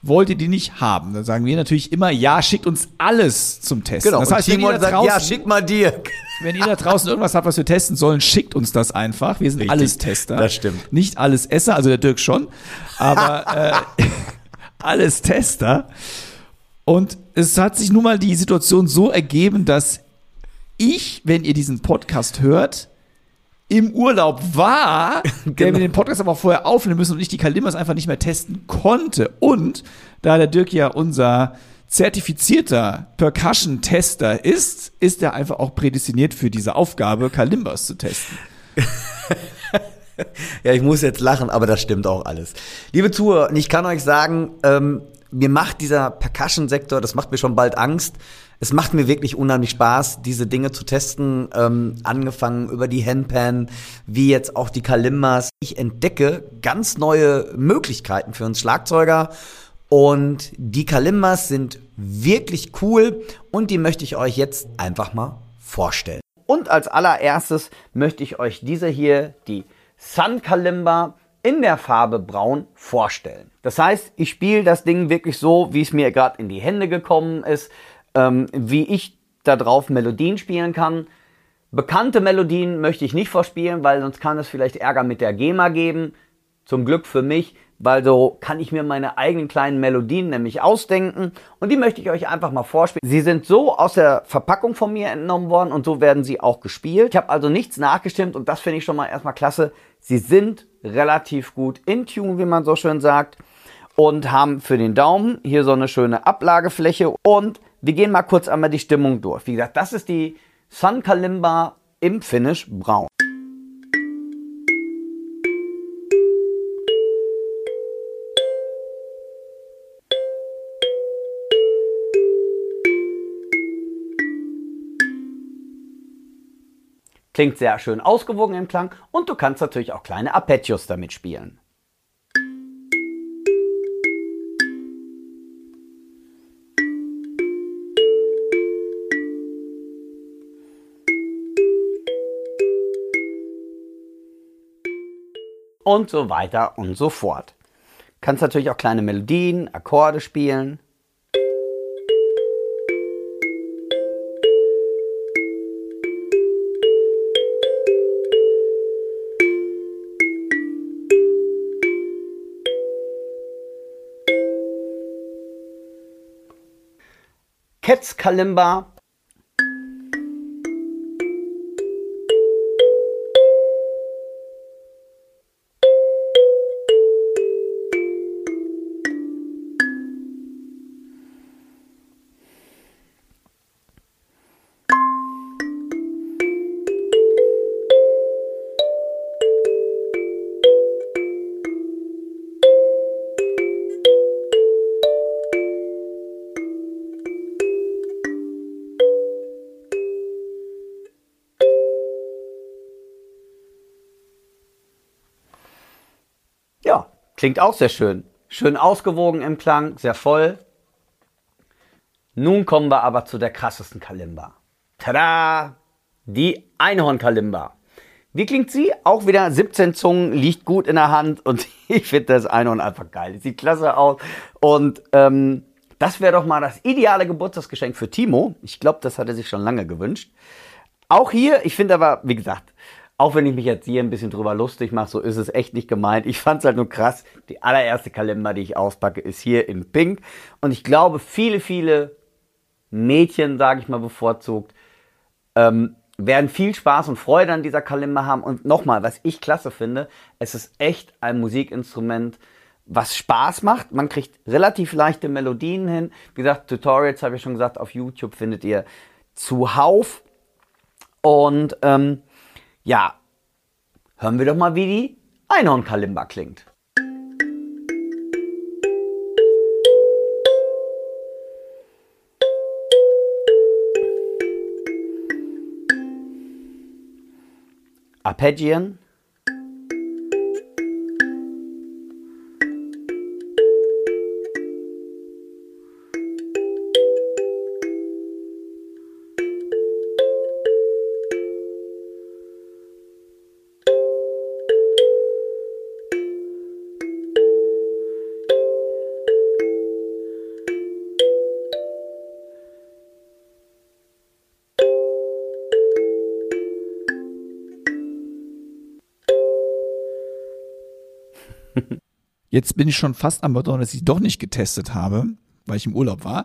Wollt ihr die nicht haben? Dann sagen wir natürlich immer, ja, schickt uns alles zum Testen. Genau. Das heißt, wenn ihr, da gesagt, ja, draußen, schick mal Dirk. wenn ihr da draußen irgendwas habt, was wir testen sollen, schickt uns das einfach. Wir sind Richtig. alles Tester. Das stimmt. Nicht alles Esser, also der Dirk schon, aber äh, (laughs) alles Tester. Und es hat sich nun mal die Situation so ergeben, dass ich, wenn ihr diesen Podcast hört, im Urlaub war, (laughs) der Genau. wir den Podcast aber vorher aufnehmen müssen und ich die Kalimbas einfach nicht mehr testen konnte. Und da der Dirk ja unser zertifizierter Percussion-Tester ist, ist er einfach auch prädestiniert für diese Aufgabe, Kalimbas zu testen. (laughs) Ja, ich muss jetzt lachen, aber das stimmt auch alles. Liebe Zuhörer, ich kann euch sagen, ähm, mir macht dieser Percussion-Sektor, das macht mir schon bald Angst. Es macht mir wirklich unheimlich Spaß, diese Dinge zu testen, ähm, angefangen über die Handpan, wie jetzt auch die Kalimbas. Ich entdecke ganz neue Möglichkeiten für uns Schlagzeuger und die Kalimbas sind wirklich cool und die möchte ich euch jetzt einfach mal vorstellen. Und als allererstes möchte ich euch diese hier, die Sun Kalimba in der Farbe Braun vorstellen. Das heißt, ich spiele das Ding wirklich so, wie es mir gerade in die Hände gekommen ist, ähm, wie ich da drauf Melodien spielen kann. Bekannte Melodien möchte ich nicht vorspielen, weil sonst kann es vielleicht Ärger mit der GEMA geben. Zum Glück für mich, weil so kann ich mir meine eigenen kleinen Melodien nämlich ausdenken und die möchte ich euch einfach mal vorspielen. Sie sind so aus der Verpackung von mir entnommen worden und so werden sie auch gespielt. Ich habe also nichts nachgestimmt und das finde ich schon mal erstmal klasse. Sie sind relativ gut in Tune, wie man so schön sagt und haben für den Daumen hier so eine schöne Ablagefläche und wir gehen mal kurz einmal die Stimmung durch. Wie gesagt, das ist die Sun Kalimba im Finish Braun. Klingt sehr schön ausgewogen im Klang und du kannst natürlich auch kleine Arpeggios damit spielen. Und so weiter und so fort. Kannst natürlich auch kleine Melodien, Akkorde spielen. Cats Kalimba. Klingt auch sehr schön. Schön ausgewogen im Klang, sehr voll. Nun kommen wir aber zu der krassesten Kalimba. Tada! Die Einhorn-Kalimba. Wie klingt sie? Auch wieder 17 Zungen, liegt gut in der Hand und (laughs) ich finde das Einhorn einfach geil. Sieht klasse aus und ähm, das wäre doch mal das ideale Geburtstagsgeschenk für Timo. Ich glaube, das hat er sich schon lange gewünscht. Auch hier, ich finde aber, wie gesagt, auch wenn ich mich jetzt hier ein bisschen drüber lustig mache, so ist es echt nicht gemeint. Ich fand es halt nur krass. Die allererste Kalender, die ich auspacke, ist hier in Pink. Und ich glaube, viele, viele Mädchen, sage ich mal bevorzugt, ähm, werden viel Spaß und Freude an dieser Kalimba haben. Und nochmal, was ich klasse finde, es ist echt ein Musikinstrument, was Spaß macht. Man kriegt relativ leichte Melodien hin. Wie gesagt, Tutorials habe ich schon gesagt, auf YouTube findet ihr zuhauf. Und ähm, ja, hören wir doch mal, wie die Einhorn-Kalimba klingt. Arpeggieren. Jetzt bin ich schon fast am Bedauern, dass ich doch nicht getestet habe, weil ich im Urlaub war.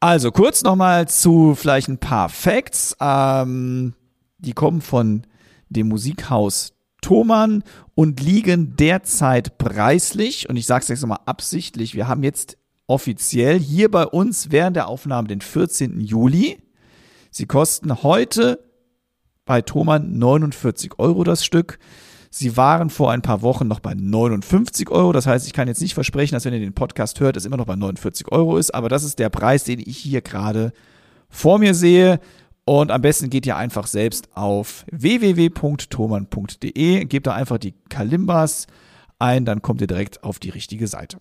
Also kurz nochmal zu vielleicht ein paar Facts. Ähm, die kommen von dem Musikhaus Thomann und liegen derzeit preislich, und ich sage es jetzt nochmal absichtlich, wir haben jetzt offiziell hier bei uns während der Aufnahme den 14. Juli. Sie kosten heute bei Thomann 49 Euro das Stück. Sie waren vor ein paar Wochen noch bei 59 Euro. Das heißt, ich kann jetzt nicht versprechen, dass wenn ihr den Podcast hört, es immer noch bei 49 Euro ist. Aber das ist der Preis, den ich hier gerade vor mir sehe. Und am besten geht ihr einfach selbst auf www.thomann.de, gebt da einfach die Kalimbas ein, dann kommt ihr direkt auf die richtige Seite.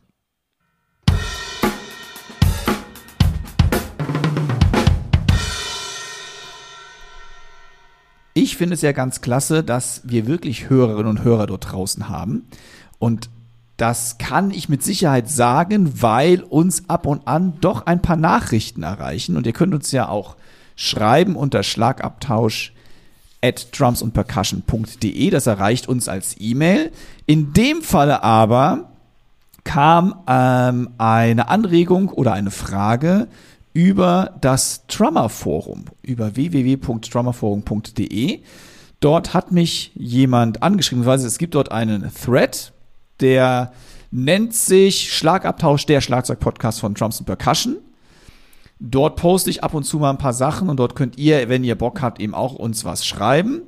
Ich finde es ja ganz klasse, dass wir wirklich Hörerinnen und Hörer dort draußen haben. Und das kann ich mit Sicherheit sagen, weil uns ab und an doch ein paar Nachrichten erreichen. Und ihr könnt uns ja auch schreiben unter Schlagabtausch at drumsundpercussion.de. Das erreicht uns als E-Mail. In dem Falle aber kam ähm, eine Anregung oder eine Frage über das Drummer Forum, über www.drummerforum.de. Dort hat mich jemand angeschrieben, weil es gibt dort einen Thread, der nennt sich Schlagabtausch, der Schlagzeug-Podcast von Drums and Percussion. Dort poste ich ab und zu mal ein paar Sachen und dort könnt ihr, wenn ihr Bock habt, eben auch uns was schreiben.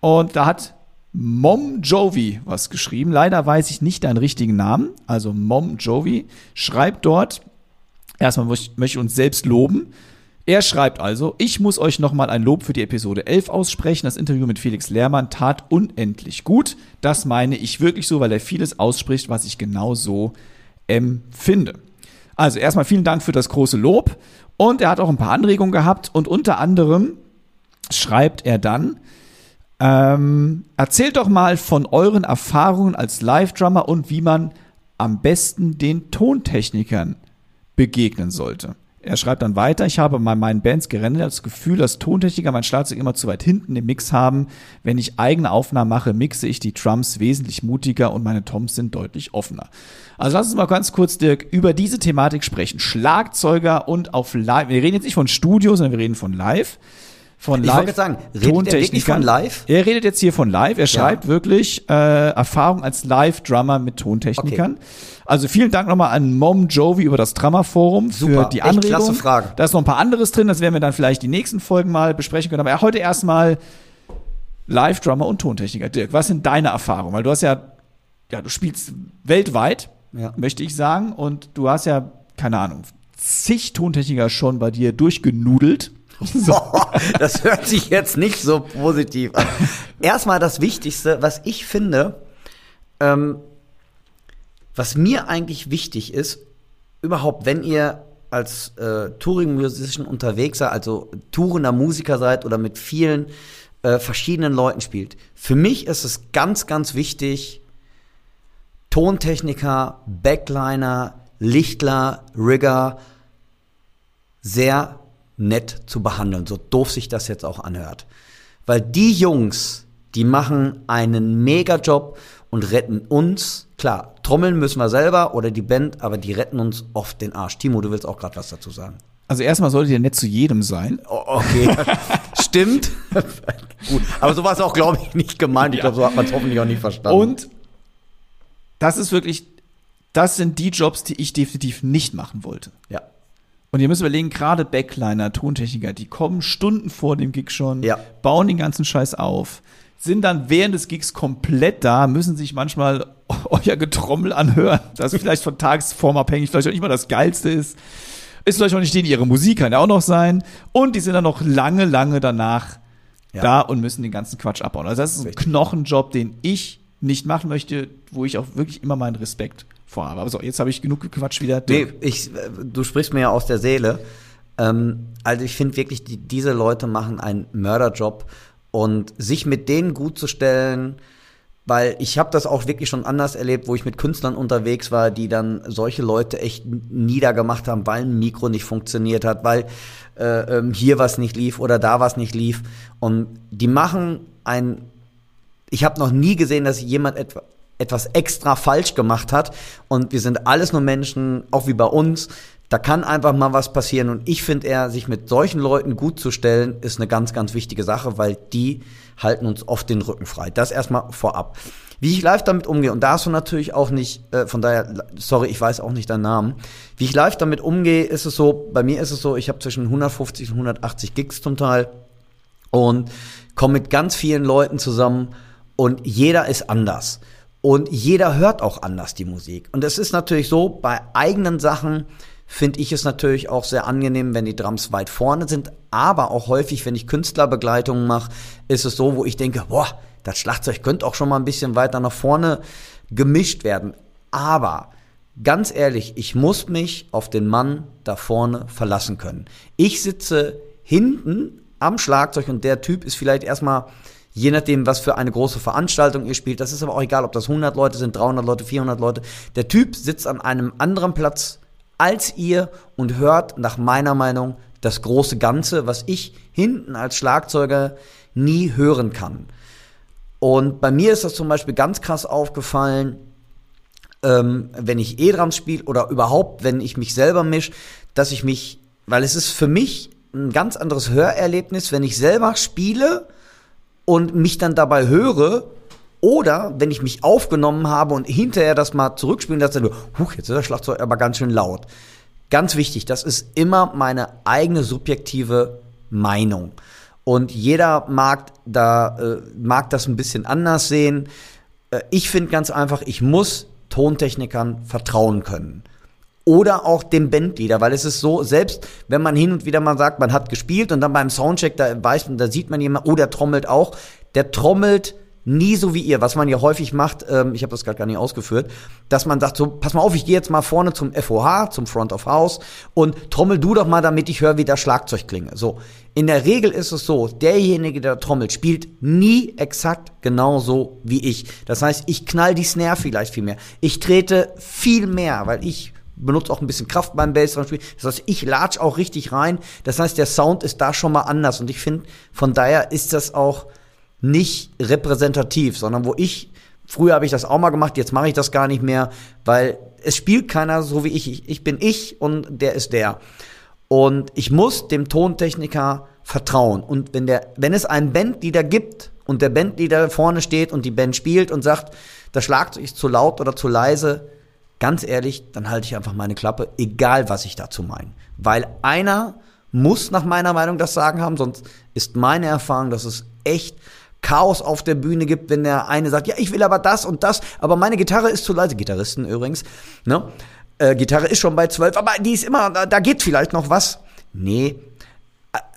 Und da hat Mom Jovi was geschrieben. Leider weiß ich nicht deinen richtigen Namen. Also Mom Jovi schreibt dort, erstmal möchte ich uns selbst loben. Er schreibt also, ich muss euch nochmal ein Lob für die Episode 11 aussprechen. Das Interview mit Felix Lehrmann tat unendlich gut. Das meine ich wirklich so, weil er vieles ausspricht, was ich genau so empfinde. Also erstmal vielen Dank für das große Lob. Und er hat auch ein paar Anregungen gehabt und unter anderem schreibt er dann, ähm, erzählt doch mal von euren Erfahrungen als Live-Drummer und wie man am besten den Tontechnikern begegnen sollte. Er schreibt dann weiter, ich habe bei meinen Bands gerendert das Gefühl, dass Tontechniker mein Schlagzeug immer zu weit hinten im Mix haben. Wenn ich eigene Aufnahmen mache, mixe ich die Drums wesentlich mutiger und meine Toms sind deutlich offener. Also lass uns mal ganz kurz, Dirk, über diese Thematik sprechen. Schlagzeuger und auf Live. Wir reden jetzt nicht von Studio, sondern wir reden von Live. Von Ich Live. wollte jetzt sagen, redet er wirklich von live? Er redet jetzt hier von live. Er schreibt wirklich äh, Erfahrung als Live-Drummer mit Tontechnikern. Also vielen Dank nochmal an Mom Jovi über das Drummer-Forum für die echt Anregung. klasse Frage. Da ist noch ein paar anderes drin, das werden wir dann vielleicht die nächsten Folgen mal besprechen können. Aber heute erstmal Live-Drummer und Tontechniker. Dirk, was sind deine Erfahrungen? Weil du hast ja, ja, du spielst weltweit, Ja. möchte ich sagen, und du hast ja, keine Ahnung, zig Tontechniker schon bei dir durchgenudelt. (laughs) das hört sich jetzt nicht so positiv an. Erstmal das Wichtigste, was ich finde, ähm, was mir eigentlich wichtig ist, überhaupt, wenn ihr als äh, Touring-Musician unterwegs seid, also tourender Musiker seid oder mit vielen äh, verschiedenen Leuten spielt, für mich ist es ganz, ganz wichtig, Tontechniker, Backliner, Lichtler, Rigger sehr nett zu behandeln, so doof sich das jetzt auch anhört. Weil die Jungs, die machen einen Mega-Job und retten uns, klar, trommeln müssen wir selber oder die Band, aber die retten uns oft den Arsch. Timo, du willst auch gerade was dazu sagen. Also erstmal solltet ihr nett zu jedem sein. O- Okay, (laughs) stimmt. (laughs) Gut, aber so war es auch, glaube ich, nicht gemeint. Ich glaube, so hat man es hoffentlich auch nicht verstanden. Und das ist wirklich, das sind die Jobs, die ich definitiv nicht machen wollte. ja, Und ihr müsst überlegen, gerade Backliner, Tontechniker, die kommen Stunden vor dem Gig schon, Ja. bauen den ganzen Scheiß auf, sind dann während des Gigs komplett da, müssen sich manchmal (laughs) euer Getrommel anhören, das vielleicht von Tagesform abhängig vielleicht auch nicht mal das Geilste ist. Ist vielleicht auch nicht denen ihre Musik, kann ja auch noch sein. Und die sind dann noch lange, lange danach Ja. da und müssen den ganzen Quatsch abbauen. Also das ist ein Richtig. Knochenjob, den ich nicht machen möchte, wo ich auch wirklich immer meinen Respekt vorhabe. Aber so, jetzt habe ich genug gequatscht wieder. Nee, ich, äh, du sprichst mir ja aus der Seele. Ähm, also ich finde wirklich, die, diese Leute machen einen Mörderjob und sich mit denen gut zu stellen, weil ich habe das auch wirklich schon anders erlebt, wo ich mit Künstlern unterwegs war, die dann solche Leute echt niedergemacht haben, weil ein Mikro nicht funktioniert hat, weil äh, ähm, hier was nicht lief oder da was nicht lief. Und die machen ein ich habe noch nie gesehen, dass jemand etwa, etwas extra falsch gemacht hat. Und wir sind alles nur Menschen, auch wie bei uns. Da kann einfach mal was passieren. Und ich finde eher, sich mit solchen Leuten gut zu stellen, ist eine ganz, ganz wichtige Sache, weil die halten uns oft den Rücken frei. Das erstmal vorab. Wie ich live damit umgehe, und da hast du natürlich auch nicht, äh, von daher, sorry, ich weiß auch nicht deinen Namen. Wie ich live damit umgehe, ist es so, bei mir ist es so, ich habe zwischen 150 und 180 Gigs zum Teil und komme mit ganz vielen Leuten zusammen und jeder ist anders. Und jeder hört auch anders die Musik. Und es ist natürlich so, bei eigenen Sachen finde ich es natürlich auch sehr angenehm, wenn die Drums weit vorne sind. Aber auch häufig, wenn ich Künstlerbegleitungen mache, ist es so, wo ich denke, boah, das Schlagzeug könnte auch schon mal ein bisschen weiter nach vorne gemischt werden. Aber ganz ehrlich, ich muss mich auf den Mann da vorne verlassen können. Ich sitze hinten am Schlagzeug und der Typ ist vielleicht erstmal, je nachdem, was für eine große Veranstaltung ihr spielt, das ist aber auch egal, ob das 100 Leute sind, 300 Leute, 400 Leute. Der Typ sitzt an einem anderen Platz als ihr und hört nach meiner Meinung das große Ganze, was ich hinten als Schlagzeuger nie hören kann. Und bei mir ist das zum Beispiel ganz krass aufgefallen, ähm, wenn ich E-Drums spiele oder überhaupt, wenn ich mich selber mische, dass ich mich, weil es ist für mich ein ganz anderes Hörerlebnis, wenn ich selber spiele und mich dann dabei höre oder wenn ich mich aufgenommen habe und hinterher das mal zurückspielen, dass dann huch, jetzt ist das Schlagzeug aber ganz schön laut. Ganz wichtig, das ist immer meine eigene subjektive Meinung. Und jeder mag da, äh, mag das ein bisschen anders sehen. Äh, ich finde ganz einfach, ich muss Tontechnikern vertrauen können. Oder auch dem Bandleader, weil es ist so, selbst wenn man hin und wieder mal sagt, man hat gespielt und dann beim Soundcheck, da weiß man, da sieht man jemand, oh, der trommelt auch, der trommelt nie so wie ihr, was man ja häufig macht, ähm, ich habe das gerade gar nicht ausgeführt, dass man sagt, so, pass mal auf, ich gehe jetzt mal vorne zum FOH, zum Front of House und trommel du doch mal, damit ich höre, wie das Schlagzeug klinge. So, in der Regel ist es so, derjenige, der trommelt, spielt nie exakt genauso wie ich. Das heißt, ich knall die Snare vielleicht viel mehr. Ich trete viel mehr, weil ich benutze auch ein bisschen Kraft beim Bassdrum-Spiel. Das heißt, ich latsch auch richtig rein. Das heißt, der Sound ist da schon mal anders. Und ich finde, von daher ist das auch nicht repräsentativ, sondern wo ich, früher habe ich das auch mal gemacht, jetzt mache ich das gar nicht mehr, weil es spielt keiner so wie ich. ich. Ich bin ich und der ist der. Und ich muss dem Tontechniker vertrauen. Und wenn der, wenn es einen Bandleader gibt und der Bandleader vorne steht und die Band spielt und sagt, das Schlagzeug ist zu laut oder zu leise, ganz ehrlich, dann halte ich einfach meine Klappe, egal was ich dazu meine. Weil einer muss nach meiner Meinung das Sagen haben, sonst ist meine Erfahrung, dass es echt Chaos auf der Bühne gibt, wenn der eine sagt, ja, ich will aber das und das, aber meine Gitarre ist zu leise. Gitarristen übrigens, ne? Äh, Gitarre ist schon bei zwölf, aber die ist immer, da, da geht vielleicht noch was. Nee.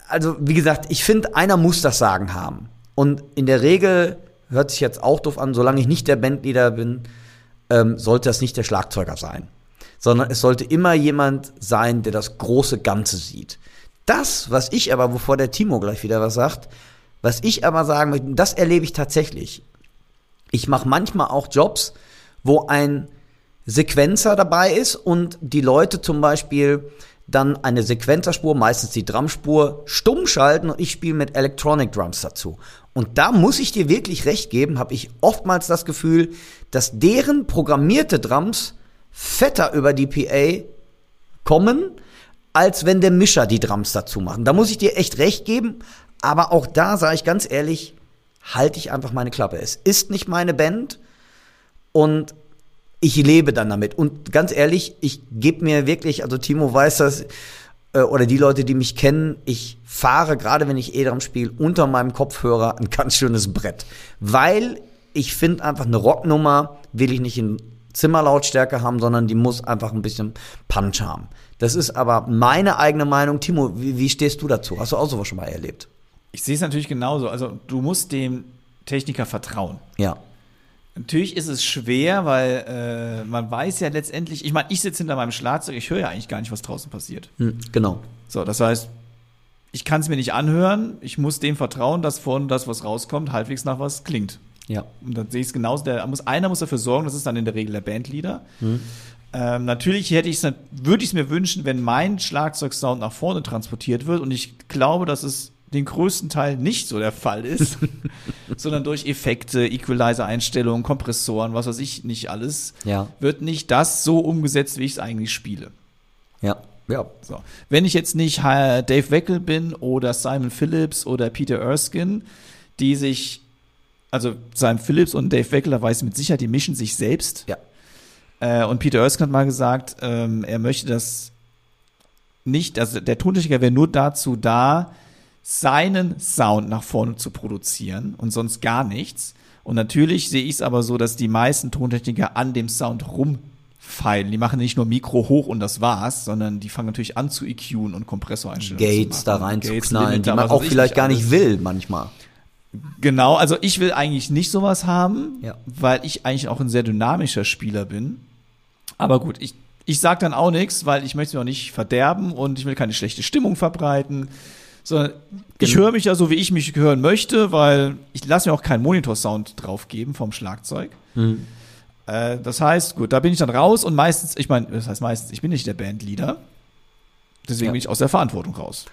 Also, wie gesagt, ich finde, einer muss das Sagen haben. Und in der Regel, hört sich jetzt auch doof an, solange ich nicht der Bandleader bin, ähm, sollte das nicht der Schlagzeuger sein. Sondern es sollte immer jemand sein, der das große Ganze sieht. Das, was ich aber, wovor der Timo gleich wieder was sagt, was ich aber sagen möchte, das erlebe ich tatsächlich. Ich mache manchmal auch Jobs, wo ein Sequenzer dabei ist und die Leute zum Beispiel dann eine Sequenzerspur, meistens die Drumspur, stumm schalten und ich spiele mit Electronic Drums dazu. Und da muss ich dir wirklich recht geben, habe ich oftmals das Gefühl, dass deren programmierte Drums fetter über die PA kommen, als wenn der Mischer die Drums dazu machen. Da muss ich dir echt recht geben, aber auch da sage ich ganz ehrlich, halte ich einfach meine Klappe. Es ist nicht meine Band und ich lebe dann damit. Und ganz ehrlich, ich gebe mir wirklich, also Timo weiß das, äh, oder die Leute, die mich kennen, ich fahre, gerade wenn ich E-Drum spiele, unter meinem Kopfhörer ein ganz schönes Brett. Weil ich finde einfach eine Rocknummer will ich nicht in Zimmerlautstärke haben, sondern die muss einfach ein bisschen Punch haben. Das ist aber meine eigene Meinung. Timo, wie, wie stehst du dazu? Hast du auch sowas schon mal erlebt? Ich sehe es natürlich genauso. Also du musst dem Techniker vertrauen. Ja. Natürlich ist es schwer, weil äh, man weiß ja letztendlich, ich meine, ich sitze hinter meinem Schlagzeug, ich höre ja eigentlich gar nicht, was draußen passiert. Hm, genau. So, das heißt, ich kann es mir nicht anhören, ich muss dem vertrauen, dass von das, was rauskommt, halbwegs nach was klingt. Ja. Und dann sehe ich es genauso. Der muss, einer muss dafür sorgen, das ist dann in der Regel der Bandleader. Hm. Ähm, natürlich hätte ich würde ich es mir wünschen, wenn mein Schlagzeugsound nach vorne transportiert wird. Und ich glaube, dass es den größten Teil nicht so der Fall ist, (laughs) sondern durch Effekte, Equalizer-Einstellungen, Kompressoren, was weiß ich nicht alles, ja. wird nicht das so umgesetzt, wie ich es eigentlich spiele. Ja. Ja. So. Wenn ich jetzt nicht Dave Weckel bin oder Simon Phillips oder Peter Erskine, die sich, also Simon Phillips und Dave Weckel, da weiß ich mit Sicherheit, die mischen sich selbst. Ja. Äh, und Peter Erskine hat mal gesagt, ähm, er möchte das nicht, also der Tontechniker wäre nur dazu da, seinen Sound nach vorne zu produzieren und sonst gar nichts. Und natürlich sehe ich es aber so, dass die meisten Tontechniker an dem Sound rumfeilen. Die machen nicht nur Mikro hoch und das war's, sondern die fangen natürlich an zu EQen und Kompressoreinstellungen Gates da rein Gates, zu knallen, Limiter, die man auch vielleicht gar nicht will manchmal. Genau, also ich will eigentlich nicht sowas haben, ja. weil ich eigentlich auch ein sehr dynamischer Spieler bin. Aber gut, ich, ich sag dann auch nichts, weil ich möchte mich auch nicht verderben und ich will keine schlechte Stimmung verbreiten sondern ich höre mich ja so, wie ich mich hören möchte, weil ich lasse mir auch keinen Monitor-Sound draufgeben vom Schlagzeug. Äh, das heißt, gut, da bin ich dann raus und meistens, ich meine, das heißt meistens, ich bin nicht der Bandleader. Deswegen Ja. bin ich aus der Verantwortung raus.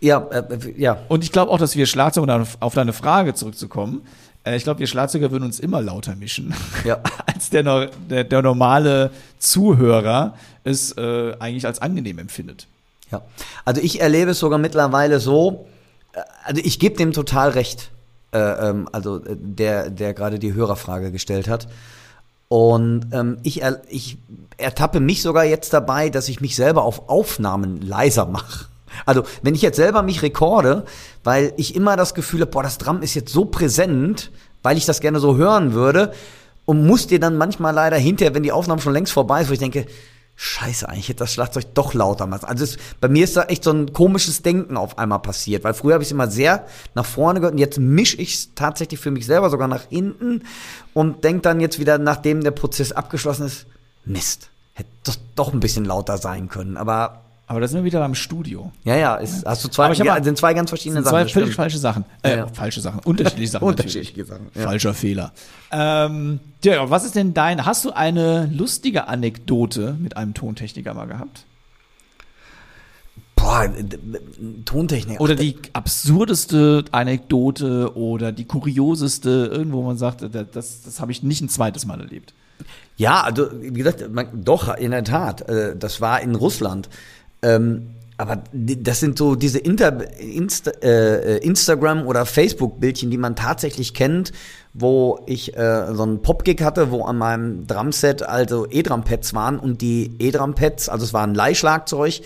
Ja, äh, ja. Und ich glaube auch, dass wir Schlagzeuger, um auf deine Frage zurückzukommen, äh, ich glaube, wir Schlagzeuger würden uns immer lauter mischen, Ja. (laughs) als der, der, der normale Zuhörer es äh, eigentlich als angenehm empfindet. Ja, also ich erlebe es sogar mittlerweile so, äh, also ich gebe dem total recht, äh, ähm, also äh, der, der gerade die Hörerfrage gestellt hat. Und ähm, ich, er, ich ertappe mich sogar jetzt dabei, dass ich mich selber auf Aufnahmen leiser mache. Also wenn ich jetzt selber mich rekorde, weil ich immer das Gefühl habe, boah, das Drum ist jetzt so präsent, weil ich das gerne so hören würde und muss dir dann manchmal leider hinterher, wenn die Aufnahme schon längst vorbei ist, wo ich denke, Scheiße, eigentlich hätte das Schlagzeug doch lauter machen. Also es, bei mir ist da echt so ein komisches Denken auf einmal passiert, weil früher habe ich es immer sehr nach vorne gehört und jetzt mische ich es tatsächlich für mich selber sogar nach hinten und denke dann jetzt wieder, nachdem der Prozess abgeschlossen ist, Mist, hätte das doch ein bisschen lauter sein können. Aber Aber da sind wir wieder beim Studio. ja, ja, ist, hast du zwei, ja, sind zwei ganz verschiedene Sachen. zwei völlig falsche Sachen. Äh, Ja, falsche Sachen. Unterschiedliche (laughs) Sachen. Unterschiedliche. Sachen, ja. Falscher Fehler. Ähm, ja, was ist denn dein, hast du eine lustige Anekdote mit einem Tontechniker mal gehabt? Boah, Tontechnik. Oder die absurdeste Anekdote oder die kurioseste, irgendwo man sagt, das, das, das habe ich nicht ein zweites Mal erlebt. Ja, also wie gesagt, man, doch, in der Tat. Äh, das war in Russland. Ähm, aber das sind so diese Inter, Insta, äh, Instagram- oder Facebook-Bildchen, die man tatsächlich kennt, wo ich äh, so einen Pop-Gig hatte, wo an meinem Drumset also E-Drum-Pads waren und die E-Drum-Pads, also es war ein Leihschlagzeug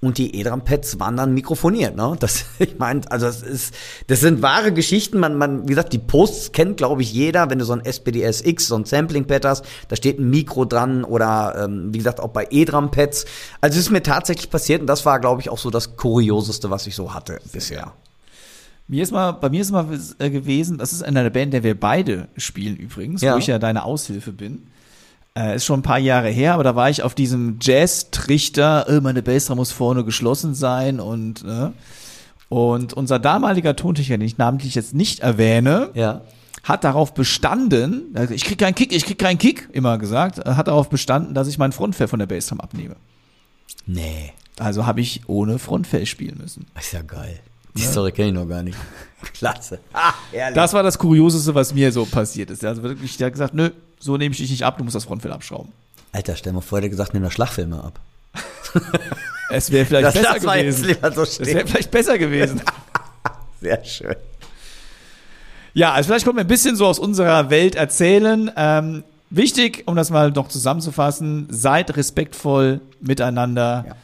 und die E-Drum-Pads waren dann mikrofoniert. Ne? Das, (laughs) ich meine, also das ist, das sind wahre Geschichten. Man, man, wie gesagt, die Posts kennt, glaube ich, jeder. Wenn du so ein SPDS-X, so ein Sampling-Pad hast, da steht ein Mikro dran oder ähm, wie gesagt auch bei E-Drum-Pads. Also es ist mir tatsächlich passiert und das war, glaube ich, auch so das Kurioseste, was ich so hatte bisher. Mir ist mal, bei mir ist mal äh, gewesen, das ist in einer Band, der wir beide spielen übrigens, Ja. wo ich ja deine Aushilfe bin. Äh, ist schon ein paar Jahre her, aber da war ich auf diesem Jazz-Trichter, äh, meine Bassdrum muss vorne geschlossen sein und äh, und unser damaliger Tontechniker, den ich namentlich jetzt nicht erwähne, Ja. hat darauf bestanden, also ich krieg keinen Kick, ich krieg keinen Kick, immer gesagt, äh, hat darauf bestanden, dass ich mein Frontfell von der Bassdrum abnehme. Nee. Also habe ich ohne Frontfell spielen müssen. Ist ja geil. Die Story kenne ich noch gar nicht. (laughs) Klasse. Ah. Das war das Kurioseste, was mir so passiert ist. Also wirklich, der hat gesagt, nö, so nehme ich dich nicht ab, du musst das Frontfell abschrauben. Alter, stell mal vor, der gesagt, nimm das Schlagfilme ab. (laughs) (laughs) Es wäre vielleicht Das besser lassen wir jetzt gewesen. so Es wäre vielleicht besser gewesen. Sehr schön. ja, also vielleicht können wir ein bisschen so aus unserer Welt erzählen. Ähm, wichtig, um das mal noch zusammenzufassen, seid respektvoll miteinander.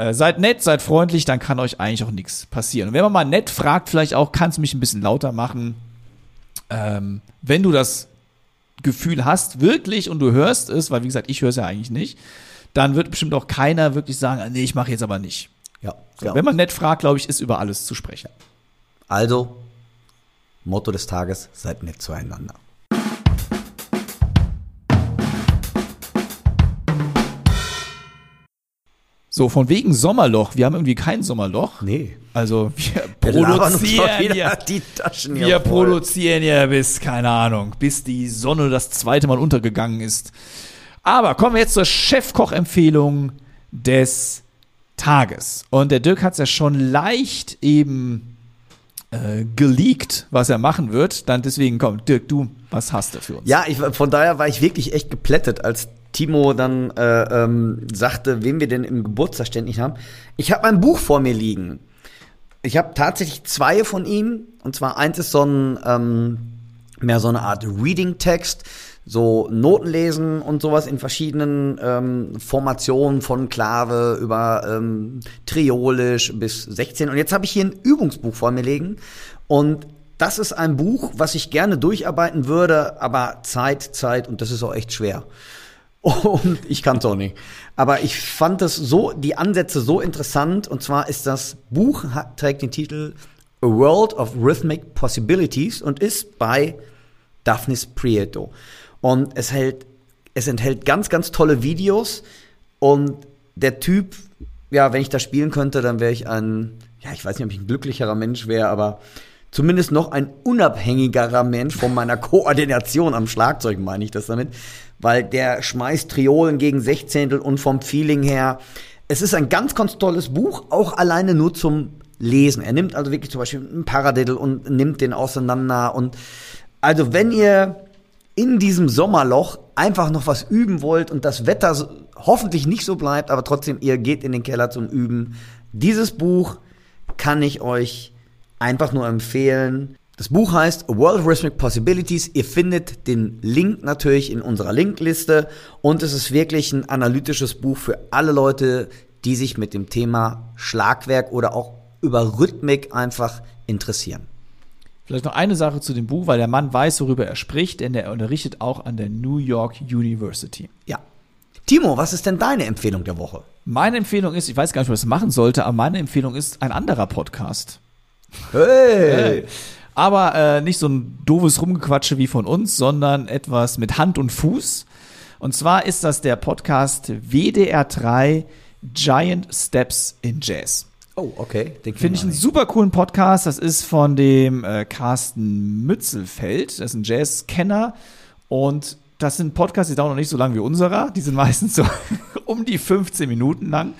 Äh, seid nett, seid freundlich, dann kann euch eigentlich auch nichts passieren. Und wenn man mal nett fragt, vielleicht auch, kannst du mich ein bisschen lauter machen. Ähm, wenn du das Gefühl hast, wirklich, und du hörst es, weil wie gesagt, ich höre es ja eigentlich nicht, dann wird bestimmt auch keiner wirklich sagen, nee, ich mache jetzt aber nicht. Ja. So, ja. Wenn man nett fragt, glaube ich, ist über alles zu sprechen. Also, Motto des Tages, seid nett zueinander. So, von wegen Sommerloch. Wir haben irgendwie kein Sommerloch. Nee. Also, wir (laughs) produzieren ja, die Taschen hier wir voll. produzieren ja bis, keine Ahnung, bis die Sonne das zweite Mal untergegangen ist. Aber kommen wir jetzt zur Chefkoch-Empfehlung des Tages. Und der Dirk hat es ja schon leicht eben äh, geleakt, was er machen wird. Dann deswegen, komm, Dirk, du, was hast du für uns? Ja, ich, von daher war ich wirklich echt geplättet, als Timo dann äh, ähm, sagte, wen wir denn im Geburtstag ständig haben. Ich habe ein Buch vor mir liegen. Ich habe tatsächlich zwei von ihm. Und zwar eins ist so ein ähm, mehr so eine Art Reading-Text, so Noten lesen und sowas in verschiedenen ähm, Formationen von Klave über ähm, Triolisch bis 16. Und jetzt habe ich hier ein Übungsbuch vor mir liegen. Und das ist ein Buch, was ich gerne durcharbeiten würde, aber Zeit, Zeit und das ist auch echt schwer. Und ich kann es auch nicht. Aber ich fand es so, die Ansätze so interessant. Und zwar ist das Buch, trägt den Titel A World of Rhythmic Possibilities und ist bei Daphnis Prieto. Und es hält, es enthält ganz, ganz tolle Videos. Und der Typ ja, wenn ich das spielen könnte, dann wäre ich ein, ja, ich weiß nicht, ob ich ein glücklicherer Mensch wäre, aber zumindest noch ein unabhängigerer Mensch von meiner Koordination am Schlagzeug, meine ich das damit. Weil der schmeißt Triolen gegen Sechzehntel und vom Feeling her. Es ist ein ganz, ganz tolles Buch, auch alleine nur zum Lesen. Er nimmt also wirklich zum Beispiel einen Paradiddle und nimmt den auseinander. Und also wenn ihr in diesem Sommerloch einfach noch was üben wollt und das Wetter hoffentlich nicht so bleibt, aber trotzdem ihr geht in den Keller zum Üben, dieses Buch kann ich euch einfach nur empfehlen. Das Buch heißt A World of Rhythmic Possibilities. Ihr findet den Link natürlich in unserer Linkliste und es ist wirklich ein analytisches Buch für alle Leute, die sich mit dem Thema Schlagwerk oder auch über Rhythmik einfach interessieren. Vielleicht noch eine Sache zu dem Buch, weil der Mann weiß, worüber er spricht, denn er unterrichtet auch an der New York University. Ja. Timo, was ist denn deine Empfehlung der Woche? Meine Empfehlung ist, ich weiß gar nicht, was ich machen sollte, aber meine Empfehlung ist ein anderer Podcast. Hey! Aber äh, nicht so ein doofes Rumgequatsche wie von uns, sondern etwas mit Hand und Fuß. Und zwar ist das der Podcast WDR3 Giant Steps in Jazz. Oh, okay. Den Finde ich einen super coolen Podcast. Das ist von dem äh, Carsten Mützelfeld. Das ist ein Jazzkenner. Und das sind Podcasts, die dauern noch nicht so lang wie unserer. Die sind meistens so (laughs) um die 15 Minuten lang.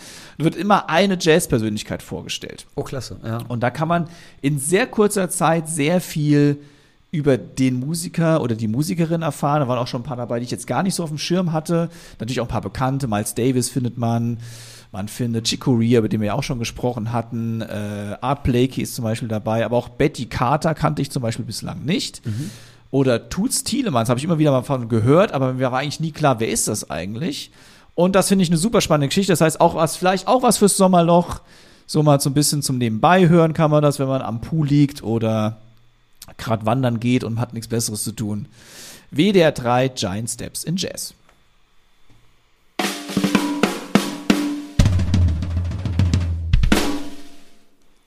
Wird immer eine Jazzpersönlichkeit vorgestellt. Oh, klasse. Ja. Und da kann man in sehr kurzer Zeit sehr viel über den Musiker oder die Musikerin erfahren. Da waren auch schon ein paar dabei, die ich jetzt gar nicht so auf dem Schirm hatte. Natürlich auch ein paar Bekannte. Miles Davis findet man. Man findet Chick Corea, über den wir ja auch schon gesprochen hatten. Äh, Art Blakey ist zum Beispiel dabei. Aber auch Betty Carter kannte ich zum Beispiel bislang nicht. Oder Toots Thielemans habe ich immer wieder mal von gehört, aber mir war eigentlich nie klar, wer ist das eigentlich? Und das finde ich eine super spannende Geschichte. Das heißt, auch was, vielleicht auch was fürs Sommerloch. So mal so ein bisschen zum Nebenbei hören kann man das, wenn man am Pool liegt oder gerade wandern geht und hat nichts Besseres zu tun. WDR 3 Giant Steps in Jazz.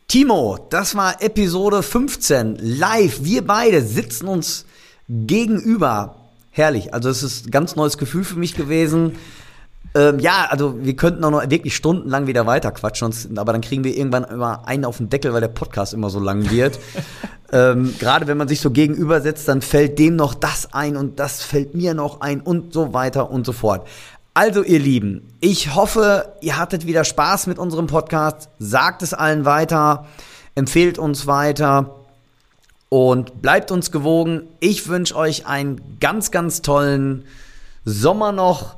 Timo, das war Episode 15. Live. Wir beide sitzen uns gegenüber. Herrlich. Also es ist ein ganz neues Gefühl für mich gewesen. Ähm, ja, also wir könnten auch noch wirklich stundenlang wieder weiter quatschen, aber dann kriegen wir irgendwann immer einen auf den Deckel, weil der Podcast immer so lang wird. (laughs) ähm, Gerade wenn man sich so gegenüber setzt, dann fällt dem noch das ein und das fällt mir noch ein und so weiter und so fort. Also ihr Lieben, ich hoffe, ihr hattet wieder Spaß mit unserem Podcast. Sagt es allen weiter, empfehlt uns weiter und bleibt uns gewogen. Ich wünsche euch einen ganz, ganz tollen Sommer noch.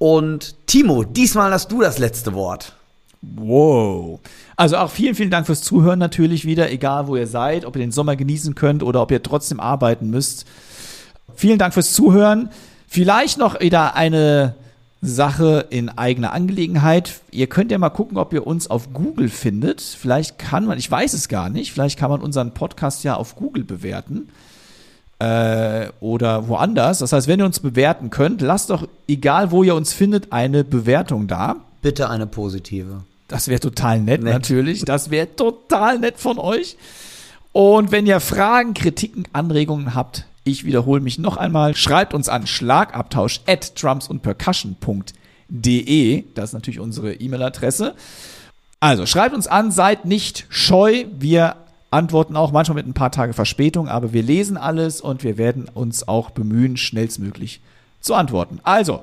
Und Timo, diesmal hast du das letzte Wort. Wow. Also auch vielen, vielen Dank fürs Zuhören natürlich wieder, egal wo ihr seid, ob ihr den Sommer genießen könnt oder ob ihr trotzdem arbeiten müsst. Vielen Dank fürs Zuhören. Vielleicht noch wieder eine Sache in eigener Angelegenheit. Ihr könnt ja mal gucken, ob ihr uns auf Google findet. Vielleicht kann man, ich weiß es gar nicht, vielleicht kann man unseren Podcast ja auf Google bewerten äh, oder woanders. Das heißt, wenn ihr uns bewerten könnt, lasst doch, egal wo ihr uns findet, eine Bewertung da. Bitte eine positive. Das wäre total nett, Nett. natürlich. Das wäre total nett von euch. Und wenn ihr Fragen, Kritiken, Anregungen habt, ich wiederhole mich noch einmal, schreibt uns an schlagabtausch at drumsundpercussion.de. Das ist natürlich unsere E-Mail-Adresse. Also schreibt uns an, seid nicht scheu. Wir antworten auch manchmal mit ein paar Tage Verspätung, aber wir lesen alles und wir werden uns auch bemühen, schnellstmöglich zu antworten. Also,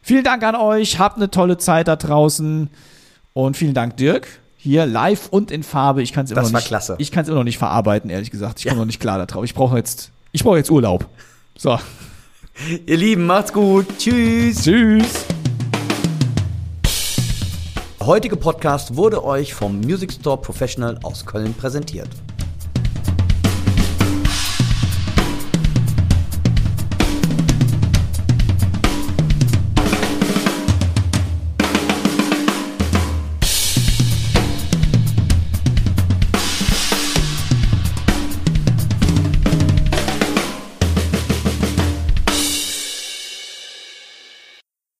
vielen Dank an euch, habt eine tolle Zeit da draußen und vielen Dank, Dirk. Hier live und in Farbe. Ich kann es immer, noch nicht- klasse. Ich kann es immer noch nicht verarbeiten, ehrlich gesagt. Ich komme noch nicht klar darauf. Ich brauche jetzt, ich brauche jetzt Urlaub. So, (laughs) Ihr Lieben, macht's gut. Tschüss. tschüss. Der heutige Podcast wurde euch vom Music Store Professional aus Köln präsentiert.